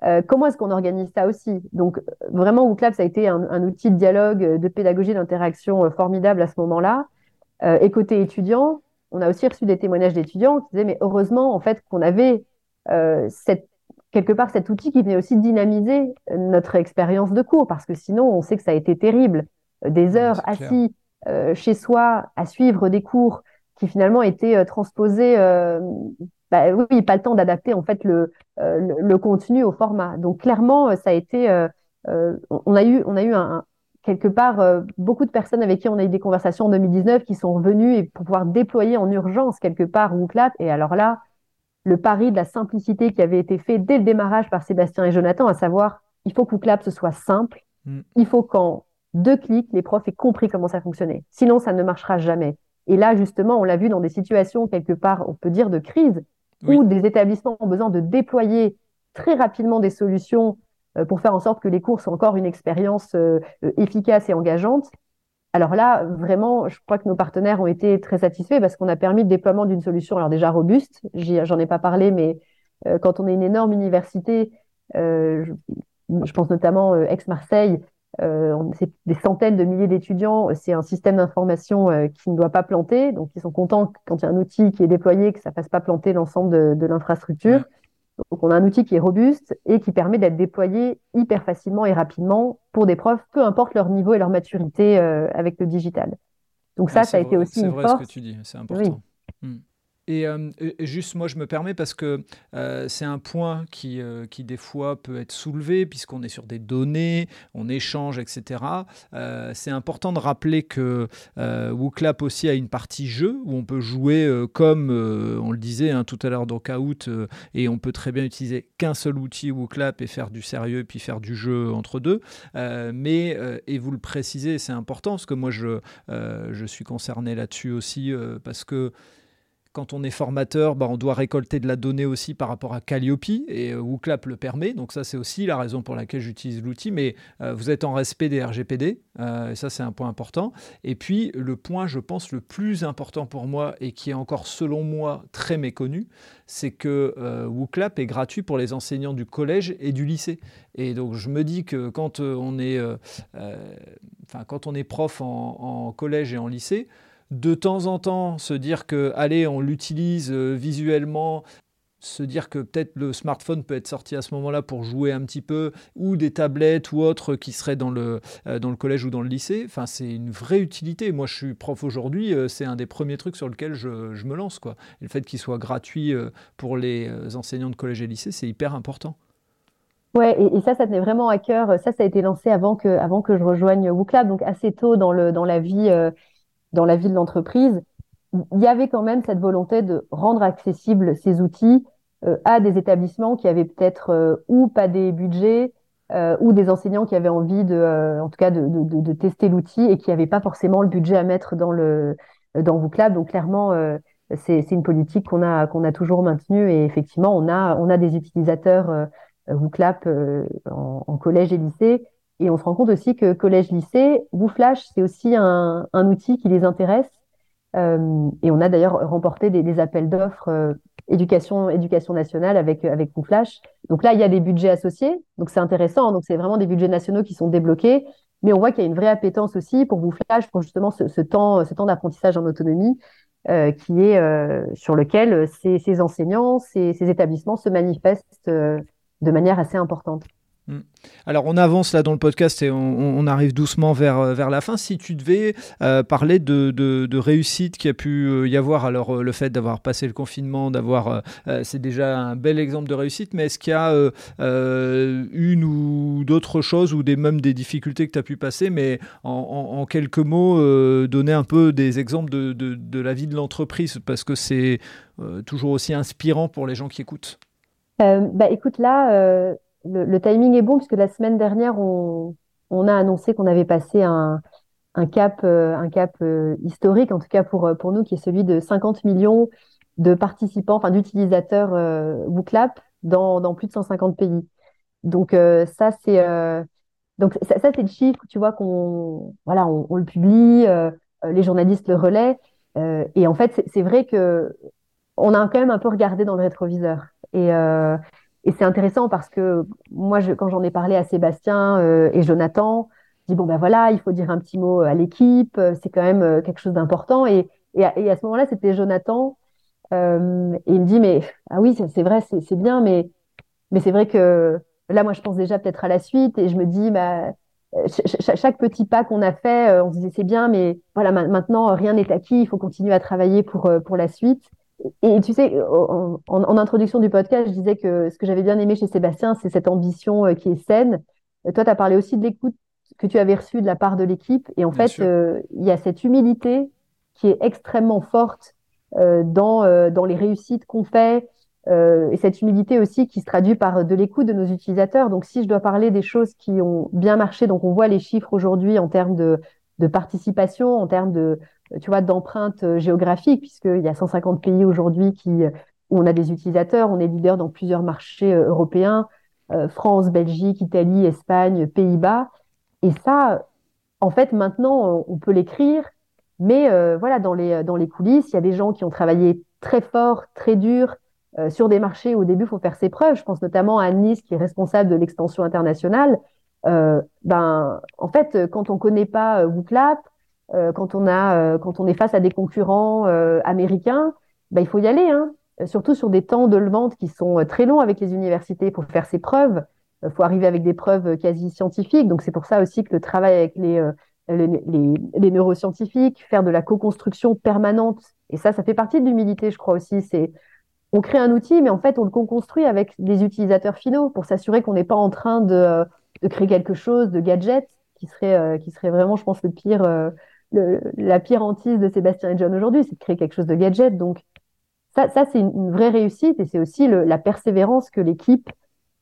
Euh, Comment est-ce qu'on organise ça aussi? Donc, vraiment, WooClap, ça a été un, outil de dialogue, de pédagogie, d'interaction euh, formidable à ce moment-là. et côté étudiant, on a aussi reçu des témoignages d'étudiants qui disaient, mais heureusement, en fait, qu'on avait cette quelque part cet outil qui venait aussi dynamiser notre expérience de cours, parce que sinon, on sait que ça a été terrible. Euh, des heures assis euh, chez soi à suivre des cours qui finalement étaient euh, transposés, bah, oui, pas le temps d'adapter en fait le, le, contenu au format. Donc clairement, ça a été, on a eu, on a eu un, quelque part beaucoup de personnes avec qui on a eu des conversations en 2019 qui sont revenues et pour pouvoir déployer en urgence quelque part WooClap. Et alors là, le pari de la simplicité qui avait été fait dès le démarrage par Sébastien et Jonathan, à savoir, il faut que WooClap ce soit simple. Mm. Il faut qu'en deux clics, les profs aient compris comment ça fonctionnait. Sinon, ça ne marchera jamais. Et là, justement, on l'a vu dans des situations quelque part, on peut dire, de crise, où des établissements ont besoin de déployer très rapidement des solutions euh, pour faire en sorte que les cours soient encore une expérience euh, euh, efficace et engageante. Alors là, vraiment, je crois que nos partenaires ont été très satisfaits parce qu'on a permis le déploiement d'une solution, alors déjà robuste, j'en ai pas parlé, mais euh, quand on est une énorme université, euh, je, pense notamment euh, Aix-Marseille, c'est des centaines de milliers d'étudiants. C'est un système d'information qui ne doit pas planter. Donc, ils sont contents quand il y a un outil qui est déployé, que ça ne fasse pas planter l'ensemble de l'infrastructure. Donc, on a un outil qui est robuste et qui permet d'être déployé hyper facilement et rapidement pour des profs, peu importe leur niveau et leur maturité avec le digital. Donc ça, ça a été aussi une force. C'est vrai ce que tu dis, c'est important. Hmm. Euh, et, juste, moi, je me permets parce que euh, c'est un point qui, euh, qui, des fois, peut être soulevé, puisqu'on est sur des données, on échange, etc. c'est important de rappeler que WooClap aussi a une partie jeu, où on peut jouer comme, on le disait hein, tout à l'heure dans Kahoot, et on peut très bien utiliser qu'un seul outil WooClap et faire du sérieux, puis faire du jeu entre deux. mais, et vous le précisez, c'est important, parce que moi, je, je suis concerné là-dessus aussi, parce que quand on est formateur, bah, on doit récolter de la donnée aussi par rapport à Calliope et euh, WooClap le permet. Donc ça, c'est aussi la raison pour laquelle j'utilise l'outil. Mais euh, vous êtes en respect des RGPD, euh, et ça, c'est un point important. Et puis, le point, je pense, le plus important pour moi et qui est encore, selon moi, très méconnu, c'est que WooClap est gratuit pour les enseignants du collège et du lycée. Et donc, je me dis que quand on est, enfin, quand on est prof en collège et en lycée, de temps en temps se dire que, allez, on l'utilise euh, visuellement, se dire que peut-être le smartphone peut être sorti à ce moment-là pour jouer un petit peu, ou des tablettes ou autres qui seraient dans le, euh, dans le collège ou dans le lycée, enfin, c'est une vraie utilité. Moi, je suis prof aujourd'hui, euh, c'est un des premiers trucs sur lequel je, me lance. Quoi. Le fait qu'il soit gratuit pour les enseignants de collège et lycée, c'est hyper important. Ouais, et, ça, ça tenait vraiment à cœur. Ça, ça a été lancé avant que, avant que je rejoigne WooClap, donc assez tôt dans, le, dans la vie dans la vie de l'entreprise, il y avait quand même cette volonté de rendre accessibles ces outils euh, à des établissements qui avaient peut-être euh, ou pas des budgets euh, ou des enseignants qui avaient envie de, en tout cas, de, de, de tester l'outil et qui n'avaient pas forcément le budget à mettre dans le dans. Donc clairement, c'est une politique qu'on a qu'on a toujours maintenue et effectivement, on a on a des utilisateurs WooClap en, en, collège et lycée et on se rend compte aussi que collège-lycée, WooFlash, c'est aussi un, outil qui les intéresse. Euh, et on a d'ailleurs remporté des, appels d'offres euh, éducation, nationale avec, avec WooFlash. Donc là, il y a des budgets associés. Donc c'est intéressant. Donc c'est vraiment des budgets nationaux qui sont débloqués. Mais on voit qu'il y a une vraie appétence aussi pour WooFlash, pour justement ce, temps, d'apprentissage en autonomie. Euh, qui est euh, sur lequel ces, enseignants, ces, établissements se manifestent euh, de manière assez importante. Mm. Alors on avance là dans le podcast et on, arrive doucement vers, euh, vers la fin. Si tu devais euh, parler de, de, réussite qui a pu euh, y avoir, alors le fait d'avoir passé le confinement, d'avoir, c'est déjà un bel exemple de réussite, mais est-ce qu'il y a une ou d'autres choses ou des, même des difficultés que tu as pu passer, mais en, quelques mots, donner un peu des exemples de, de la vie de l'entreprise, parce que c'est toujours aussi inspirant pour les gens qui écoutent. bah écoute là le, timing est bon puisque la semaine dernière, on, a annoncé qu'on avait passé un, cap, un cap euh, euh, historique, en tout cas pour, pour nous, qui est celui de 50 millions de participants, enfin d'utilisateurs euh, WooClap dans, plus de 150 pays. Donc euh, ça, c'est donc ça, le chiffre, tu vois, qu'on voilà, on, le publie, les journalistes le relaient. et en fait, c'est vrai que on a quand même un peu regardé dans le rétroviseur. Et c'est intéressant parce que moi, je, quand j'en ai parlé à Sébastien euh, et Jonathan, je dis bon ben voilà, il faut dire un petit mot à l'équipe, euh, c'est quand même euh, quelque chose d'important. Et, et, à, et, à, ce moment-là, c'était Jonathan euh, et il me dit mais ah oui, c'est vrai, c'est bien, mais mais c'est vrai que là, moi, je pense déjà peut-être à la suite et je me dis bah ch chaque petit pas qu'on a fait, on se disait c'est bien, mais voilà, maintenant rien n'est acquis, il faut continuer à travailler pour pour la suite. Et tu sais, en, introduction du podcast, je disais que ce que j'avais bien aimé chez Sébastien, c'est cette ambition euh, qui est saine. Euh, toi, tu as parlé aussi de l'écoute que tu avais reçue de la part de l'équipe. Et en fait, euh, il y a cette humilité qui est extrêmement forte dans, dans les réussites qu'on fait. et cette humilité aussi qui se traduit par de l'écoute de nos utilisateurs. Donc, si je dois parler des choses qui ont bien marché, donc on voit les chiffres aujourd'hui en termes de, de participation, en termes de, tu vois, d'empreinte euh, géographique, puisqu'il y a 150 pays aujourd'hui qui, euh, où on a des utilisateurs, on est leader dans plusieurs marchés euh, européens, France, Belgique, Italie, Espagne, Pays-Bas. Et ça, en fait, maintenant, on peut l'écrire, mais voilà, dans les, dans les coulisses, il y a des gens qui ont travaillé très fort, très dur, sur des marchés où au début, il faut faire ses preuves. Je pense notamment à Nice, qui est responsable de l'extension internationale. ben, en fait, quand on connaît pas WooClap, quand on a, quand on est face à des concurrents américains, ben, il faut y aller, hein. surtout sur des temps de vente qui sont très longs avec les universités pour faire ses preuves. Il faut arriver avec des preuves quasi scientifiques. Donc c'est pour ça aussi que le travail avec les, les, les, neuroscientifiques, faire de la co-construction permanente, et ça, ça fait partie de l'humilité, je crois aussi. C'est on crée un outil, mais en fait, on le co-construit avec des utilisateurs finaux pour s'assurer qu'on n'est pas en train de, de, créer quelque chose de gadget qui serait, euh, qui serait vraiment, je pense, le pire, euh, la pire hantise de Sébastien et John aujourd'hui, c'est de créer quelque chose de gadget. Donc, ça, ça c'est une, vraie réussite et c'est aussi la persévérance que l'équipe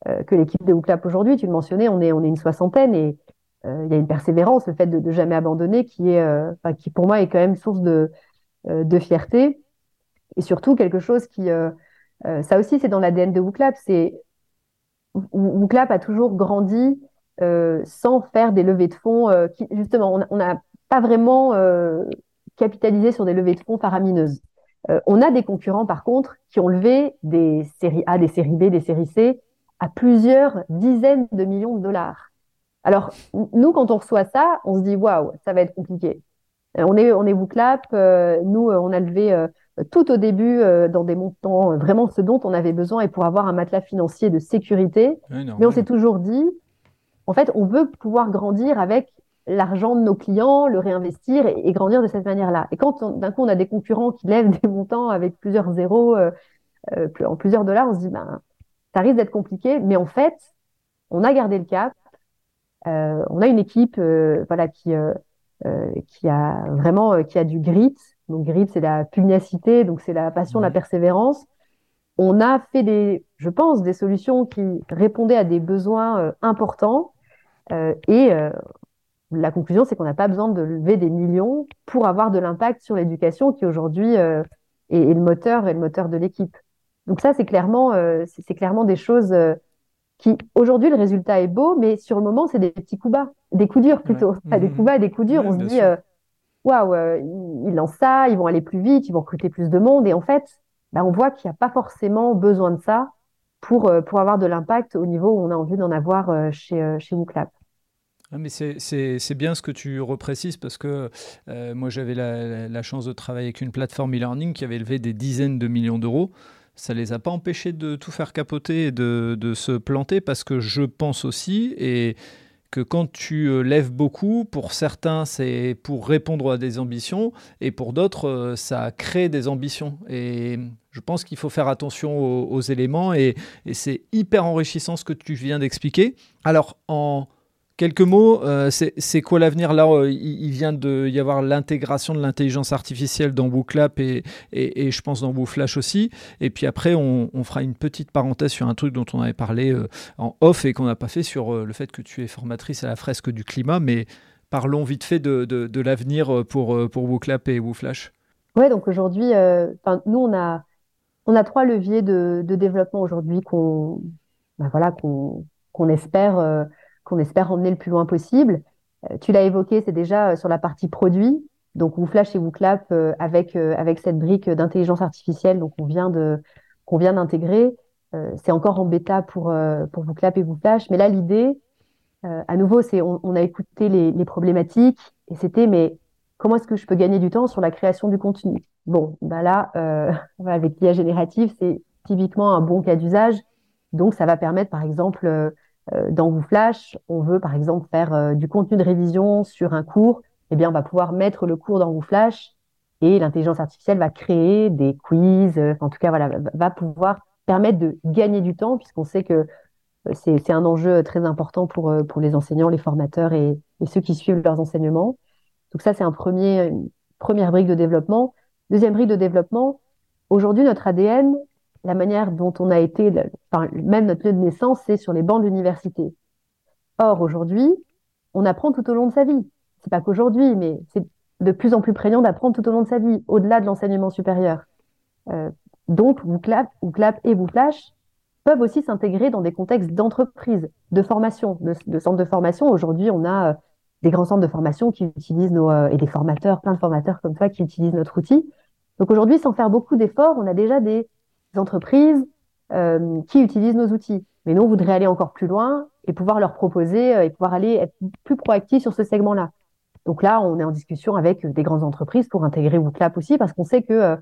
euh, que l'équipe de WooClap aujourd'hui, tu le mentionnais, on est, on est une soixantaine et il y a une persévérance, le fait de, de jamais abandonner qui est, qui pour moi est quand même source de, de fierté et surtout quelque chose qui, euh, euh, ça aussi c'est dans l'ADN de WooClap, c'est WooClap a toujours grandi euh, sans faire des levées de fonds. qui, justement, on n'a pas vraiment capitalisé sur des levées de fonds faramineuses. on a des concurrents par contre qui ont levé des séries A, des séries B, des séries C à plusieurs dizaines de millions de dollars. Alors nous, quand on reçoit ça, on se dit waouh, ça va être compliqué. on est on est WooClap, nous on a levé tout au début euh, dans des montants euh, vraiment ce dont on avait besoin et pour avoir un matelas financier de sécurité. Mais on s'est toujours dit, en fait, on veut pouvoir grandir avec l'argent de nos clients, le réinvestir et, grandir de cette manière-là. Et quand d'un coup on a des concurrents qui lèvent des montants avec plusieurs zéros, euh, en plusieurs dollars, on se dit, ben, ça risque d'être compliqué. Mais en fait, on a gardé le cap. on a une équipe, voilà, qui qui a vraiment, qui a du grit, donc grit, c'est la pugnacité, donc c'est la passion, la persévérance. On a fait des, je pense, des solutions qui répondaient à des besoins euh, importants. Euh, et euh, la conclusion, c'est qu'on n'a pas besoin de lever des millions pour avoir de l'impact sur l'éducation qui aujourd'hui est, est, le moteur et le moteur de l'équipe. Donc ça, c'est clairement, c'est clairement des choses qui, aujourd'hui, le résultat est beau, mais sur le moment, c'est des petits coups bas, des coups durs plutôt. Des mmh. coups bas et des coups durs. on se dit, waouh, euh, ils lancent ça, ils vont aller plus vite, ils vont recruter plus de monde. Et en fait, bah, on voit qu'il n'y a pas forcément besoin de ça pour, euh, pour avoir de l'impact au niveau où on a envie d'en avoir euh, chez, chez WooClap. Mais c'est bien ce que tu reprécises parce que moi j'avais la, chance de travailler avec une plateforme e-learning qui avait levé des dizaines de millions d'euros. Ça les a pas empêchés de tout faire capoter et de, de, se planter parce que je pense aussi, et que quand tu euh, lèves beaucoup, pour certains, c'est pour répondre à des ambitions, et pour d'autres, euh, ça crée des ambitions. Et je pense qu'il faut faire attention aux, éléments, et, et c'est hyper enrichissant ce que tu viens d'expliquer. Alors, en Quelques mots, euh, c'est quoi l'avenir Là, euh, il, vient de y avoir l'intégration de l'intelligence artificielle dans WooClap et, et, je pense dans WooFlash aussi. Et puis après, on, fera une petite parenthèse sur un truc dont on avait parlé euh, en off et qu'on n'a pas fait sur le fait que tu es formatrice à la fresque du climat. Mais parlons vite fait de, de, l'avenir pour, pour WooClap et WooFlash. Oui, donc aujourd'hui, nous, on a, on a trois leviers de, développement aujourd'hui qu'on ben voilà, qu'on espère qu'on espère emmener le plus loin possible. Euh, tu l'as évoqué, c'est déjà euh, sur la partie produit. Donc, WooFlash et WooClap euh, avec, avec cette brique d'intelligence artificielle on vient qu'on vient d'intégrer. c'est encore en bêta pour, pour WooClap et WooFlash. Mais là, l'idée, à nouveau, c'est on, a écouté les, problématiques et c'était mais comment est-ce que je peux gagner du temps sur la création du contenu? Bon, bah là, avec l'IA générative, c'est typiquement un bon cas d'usage. Donc, ça va permettre, par exemple, dans WooFlash, on veut par exemple faire euh, du contenu de révision sur un cours, eh bien, on va pouvoir mettre le cours dans WooFlash et l'intelligence artificielle va créer des quiz, euh, en tout cas, voilà, va pouvoir permettre de gagner du temps puisqu'on sait que c'est un enjeu très important pour, pour les enseignants, les formateurs et, ceux qui suivent leurs enseignements. Donc ça, c'est un premier, une première brique de développement. Deuxième brique de développement, aujourd'hui, notre ADN, la manière dont on a été, enfin, même notre lieu de naissance, c'est sur les bancs de l'université. Or, aujourd'hui, on apprend tout au long de sa vie. C'est pas qu'aujourd'hui, mais c'est de plus en plus prégnant d'apprendre tout au long de sa vie, au-delà de l'enseignement supérieur. Euh, donc, WooClap, WooClap et WooFlash peuvent aussi s'intégrer dans des contextes d'entreprise, de formation, de, centres de formation. Aujourd'hui, on a euh, des grands centres de formation qui utilisent nos, euh, et des formateurs, plein de formateurs comme toi qui utilisent notre outil. Donc aujourd'hui, sans faire beaucoup d'efforts, on a déjà des entreprises euh, qui utilisent nos outils. Mais nous, on voudrait aller encore plus loin et pouvoir leur proposer et pouvoir aller être plus proactif sur ce segment-là. Donc là, on est en discussion avec des grandes entreprises pour intégrer WooClap aussi, parce qu'on sait que euh,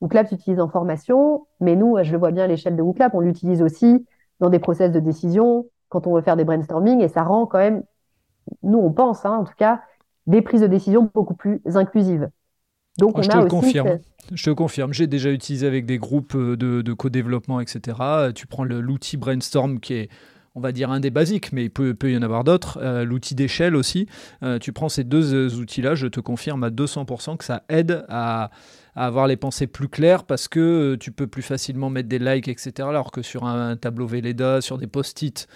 WooClap s'utilise en formation, mais nous, je le vois bien à l'échelle de WooClap, on l'utilise aussi dans des process de décision, quand on veut faire des brainstorming, et ça rend quand même, nous, on pense, hein, en tout cas, des prises de décision beaucoup plus inclusives. Donc, on je, te le confirme. je te confirme. J'ai déjà utilisé avec des groupes euh, de, de co-développement, etc. Tu prends l'outil Brainstorm qui est on va dire un des basiques, mais il peut, y en avoir d'autres. Euh, l'outil d'échelle aussi. Euh, tu prends ces deux outils-là, je te confirme à 200% que ça aide à, avoir les pensées plus claires parce que tu peux plus facilement mettre des likes, etc. Alors que sur un, tableau Velleda, sur des post-it,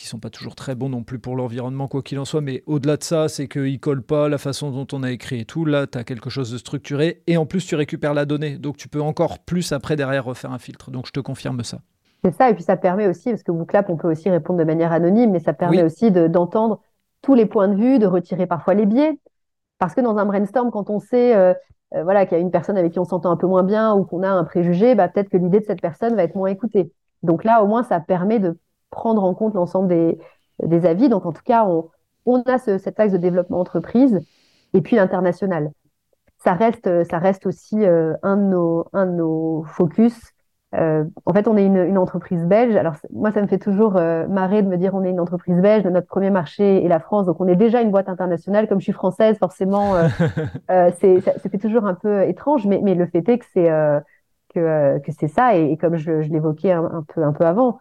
qui sont pas toujours très bons non plus pour l'environnement, quoi qu'il en soit, mais au-delà de ça, c'est qu'ils ne collent pas la façon dont on a écrit et tout. Là, tu as quelque chose de structuré et en plus, tu récupères la donnée. Donc, tu peux encore plus après derrière refaire un filtre. Donc, je te confirme ça. C'est ça, et puis ça permet aussi, parce que WooClap, on peut aussi répondre de manière anonyme, mais ça permet aussi d'entendre tous les points de vue, de retirer parfois les biais. Parce que dans un brainstorm, quand on sait euh, euh, voilà, qu'il y a une personne avec qui on s'entend un peu moins bien ou qu'on a un préjugé, bah, peut-être que l'idée de cette personne va être moins écoutée. Donc là, au moins, ça permet de prendre en compte l'ensemble des, des, avis. Donc en tout cas, on, on a ce, cet axe de développement entreprise et puis l'international. Ça reste, ça reste aussi euh, un, de nos, un de nos focus euh, en fait, on est une, une, entreprise belge. Alors, moi, ça me fait toujours euh, marrer de me dire on est une entreprise belge. Notre premier marché est la France, donc on est déjà une boîte internationale. Comme je suis française, forcément, euh, c'est, ça, fait toujours un peu étrange, mais, mais le fait est que c'est que, que c'est ça. Et, comme je, je l'évoquais un, un, peu un peu avant,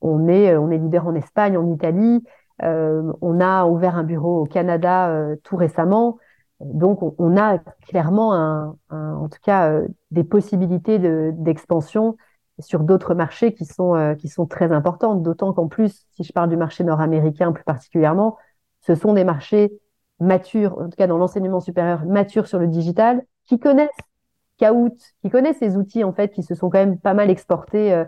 on est on est leader en Espagne, en Italie. on a ouvert un bureau au Canada tout récemment. Donc, on, a clairement, un, en tout cas, euh, des possibilités d'expansion sur d'autres marchés qui sont, euh, qui sont très importantes. D'autant qu'en plus, si je parle du marché nord-américain plus particulièrement, ce sont des marchés matures, en tout cas dans l'enseignement supérieur, matures sur le digital, qui connaissent Kahoot, qui connaissent ces outils en fait, qui se sont quand même pas mal exportés euh,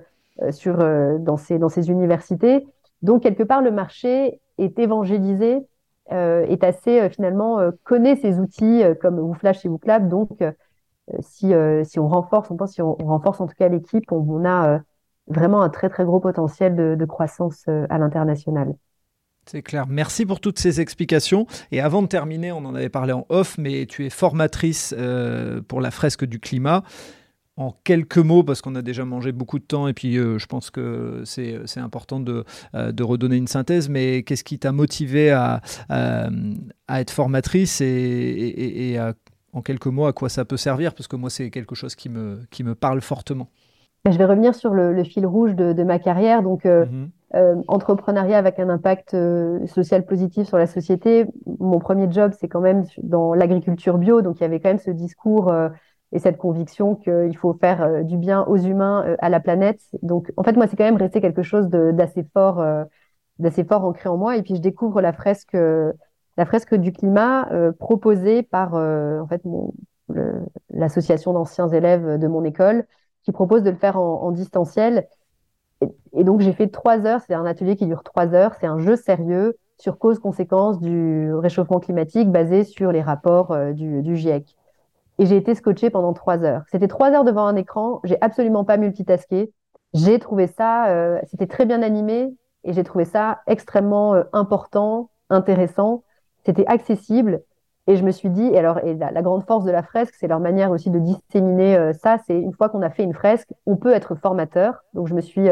sur, dans, ces, dans ces universités. Donc, quelque part, le marché est évangélisé euh, est assez euh, finalement euh, connaît ces outils comme WooFlash et WooClap. Donc, si, si on renforce, on pense si on, renforce en tout cas l'équipe, on, a vraiment un très très gros potentiel de, croissance à l'international. C'est clair. Merci pour toutes ces explications. Et avant de terminer, on en avait parlé en off, mais tu es formatrice pour la fresque du climat en quelques mots, parce qu'on a déjà mangé beaucoup de temps et puis euh, je pense que c'est, important de, euh, de, redonner une synthèse, mais qu'est-ce qui t'a motivé à, à, être formatrice et, en quelques mots à quoi ça peut servir? Parce que moi, c'est quelque chose qui me, qui me parle fortement. Je vais revenir sur le, fil rouge de, ma carrière. Donc, euh, mhm. entrepreneuriat avec un impact social positif sur la société. Mon premier job, c'est quand même dans l'agriculture bio. Donc, il y avait quand même ce discours et cette conviction qu'il faut faire euh, du bien aux humains, euh, à la planète. Donc, en fait, moi, c'est quand même resté quelque chose d'assez fort, euh, d'assez fort ancré en moi. Et puis, je découvre la fresque, la fresque du climat proposée par, en fait, l'association d'anciens élèves de mon école, qui propose de le faire en, distanciel. Et, donc, j'ai fait trois heures. C'est un atelier qui dure trois heures. C'est un jeu sérieux sur cause-conséquence du réchauffement climatique basé sur les rapports du GIEC et j'ai été scotchée pendant trois heures. C'était trois heures devant un écran, j'ai absolument pas multitasqué. J'ai trouvé ça, euh, c'était très bien animé et j'ai trouvé ça extrêmement euh, important, intéressant. C'était accessible et je me suis dit, et alors, la, grande force de la fresque, c'est leur manière aussi de disséminer euh, ça. C'est une fois qu'on a fait une fresque, on peut être formateur. Donc, je me suis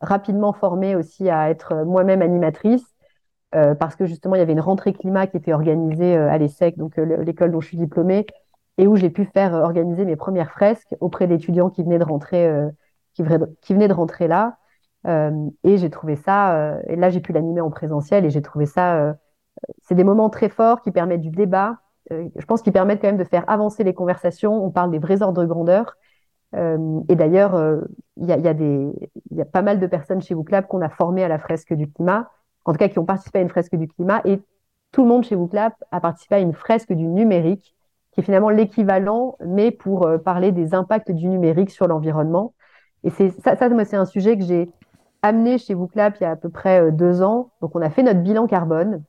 rapidement formée aussi à être moi-même animatrice. parce que justement, il y avait une rentrée climat qui était organisée à l'ESSEC, donc l'école dont je suis diplômée, et où j'ai pu faire euh, organiser mes premières fresques auprès d'étudiants qui venaient de rentrer, euh, qui, venaient de rentrer là. Euh, et j'ai trouvé ça, et là j'ai pu l'animer en présentiel et j'ai trouvé ça, c'est des moments très forts qui permettent du débat, je pense qu'ils permettent quand même de faire avancer les conversations. On parle des vrais ordres de grandeur. et d'ailleurs, il y a, y, a pas mal de personnes chez WooClap qu'on a formées à la fresque du climat, en tout cas qui ont participé à une fresque du climat, et tout le monde chez WooClap a participé à une fresque du numérique qui est finalement l'équivalent, mais pour euh, parler des impacts du numérique sur l'environnement. Et c'est ça, ça c'est un sujet que j'ai amené chez WooClap il y a à peu près euh, deux ans. Donc, on a fait notre bilan carbone.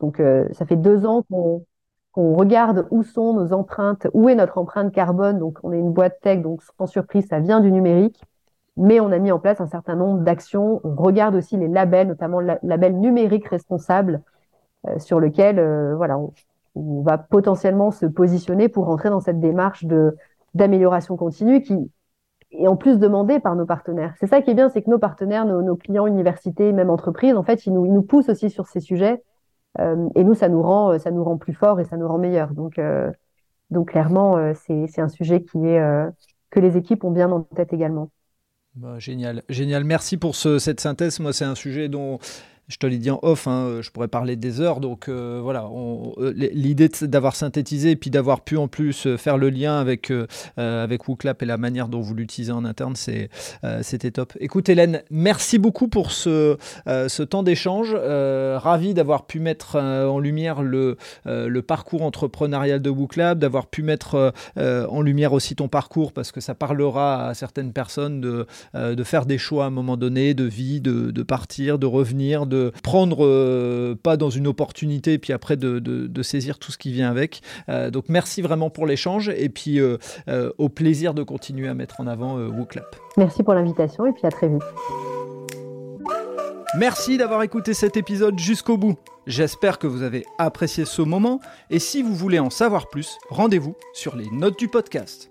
Donc, euh, ça fait deux ans qu'on regarde où sont nos empreintes, où est notre empreinte carbone. Donc, on est une boîte tech, donc sans surprise, ça vient du numérique. mais on a mis en place un certain nombre d'actions. On regarde aussi les labels, notamment le label numérique responsable, euh, sur lequel euh, voilà, on, va potentiellement se positionner pour rentrer dans cette démarche de d'amélioration continue qui est en plus demandée par nos partenaires. C'est ça qui est bien, c'est que nos partenaires, nos, clients, universités, même entreprises, en fait, ils nous, ils nous poussent aussi sur ces sujets. Euh, et nous, ça nous rend, ça nous rend plus forts et ça nous rend meilleurs. Donc, euh, donc clairement, euh, c'est un sujet qui est que les équipes ont bien en tête également. Bah, génial, génial. Merci pour ce, cette synthèse. Moi, c'est un sujet dont je te l'ai dit en off, hein, je pourrais parler des heures. Donc euh, voilà, euh, l'idée d'avoir synthétisé et puis d'avoir pu en plus euh, faire le lien avec, avec WooClap et la manière dont vous l'utilisez en interne, c'était top. Écoute Hélène, merci beaucoup pour ce, temps d'échange. ravi d'avoir pu mettre en lumière le, le parcours entrepreneurial de WooClap, d'avoir pu mettre en lumière aussi ton parcours parce que ça parlera à certaines personnes de, de faire des choix à un moment donné, de vie, de, de partir, de revenir, de prendre euh, pas dans une opportunité, puis après de, saisir tout ce qui vient avec. Euh, donc merci vraiment pour l'échange et puis euh, au plaisir de continuer à mettre en avant WooClap. Merci pour l'invitation et puis à très vite. Merci d'avoir écouté cet épisode jusqu'au bout. J'espère que vous avez apprécié ce moment et si vous voulez en savoir plus, rendez-vous sur les notes du podcast.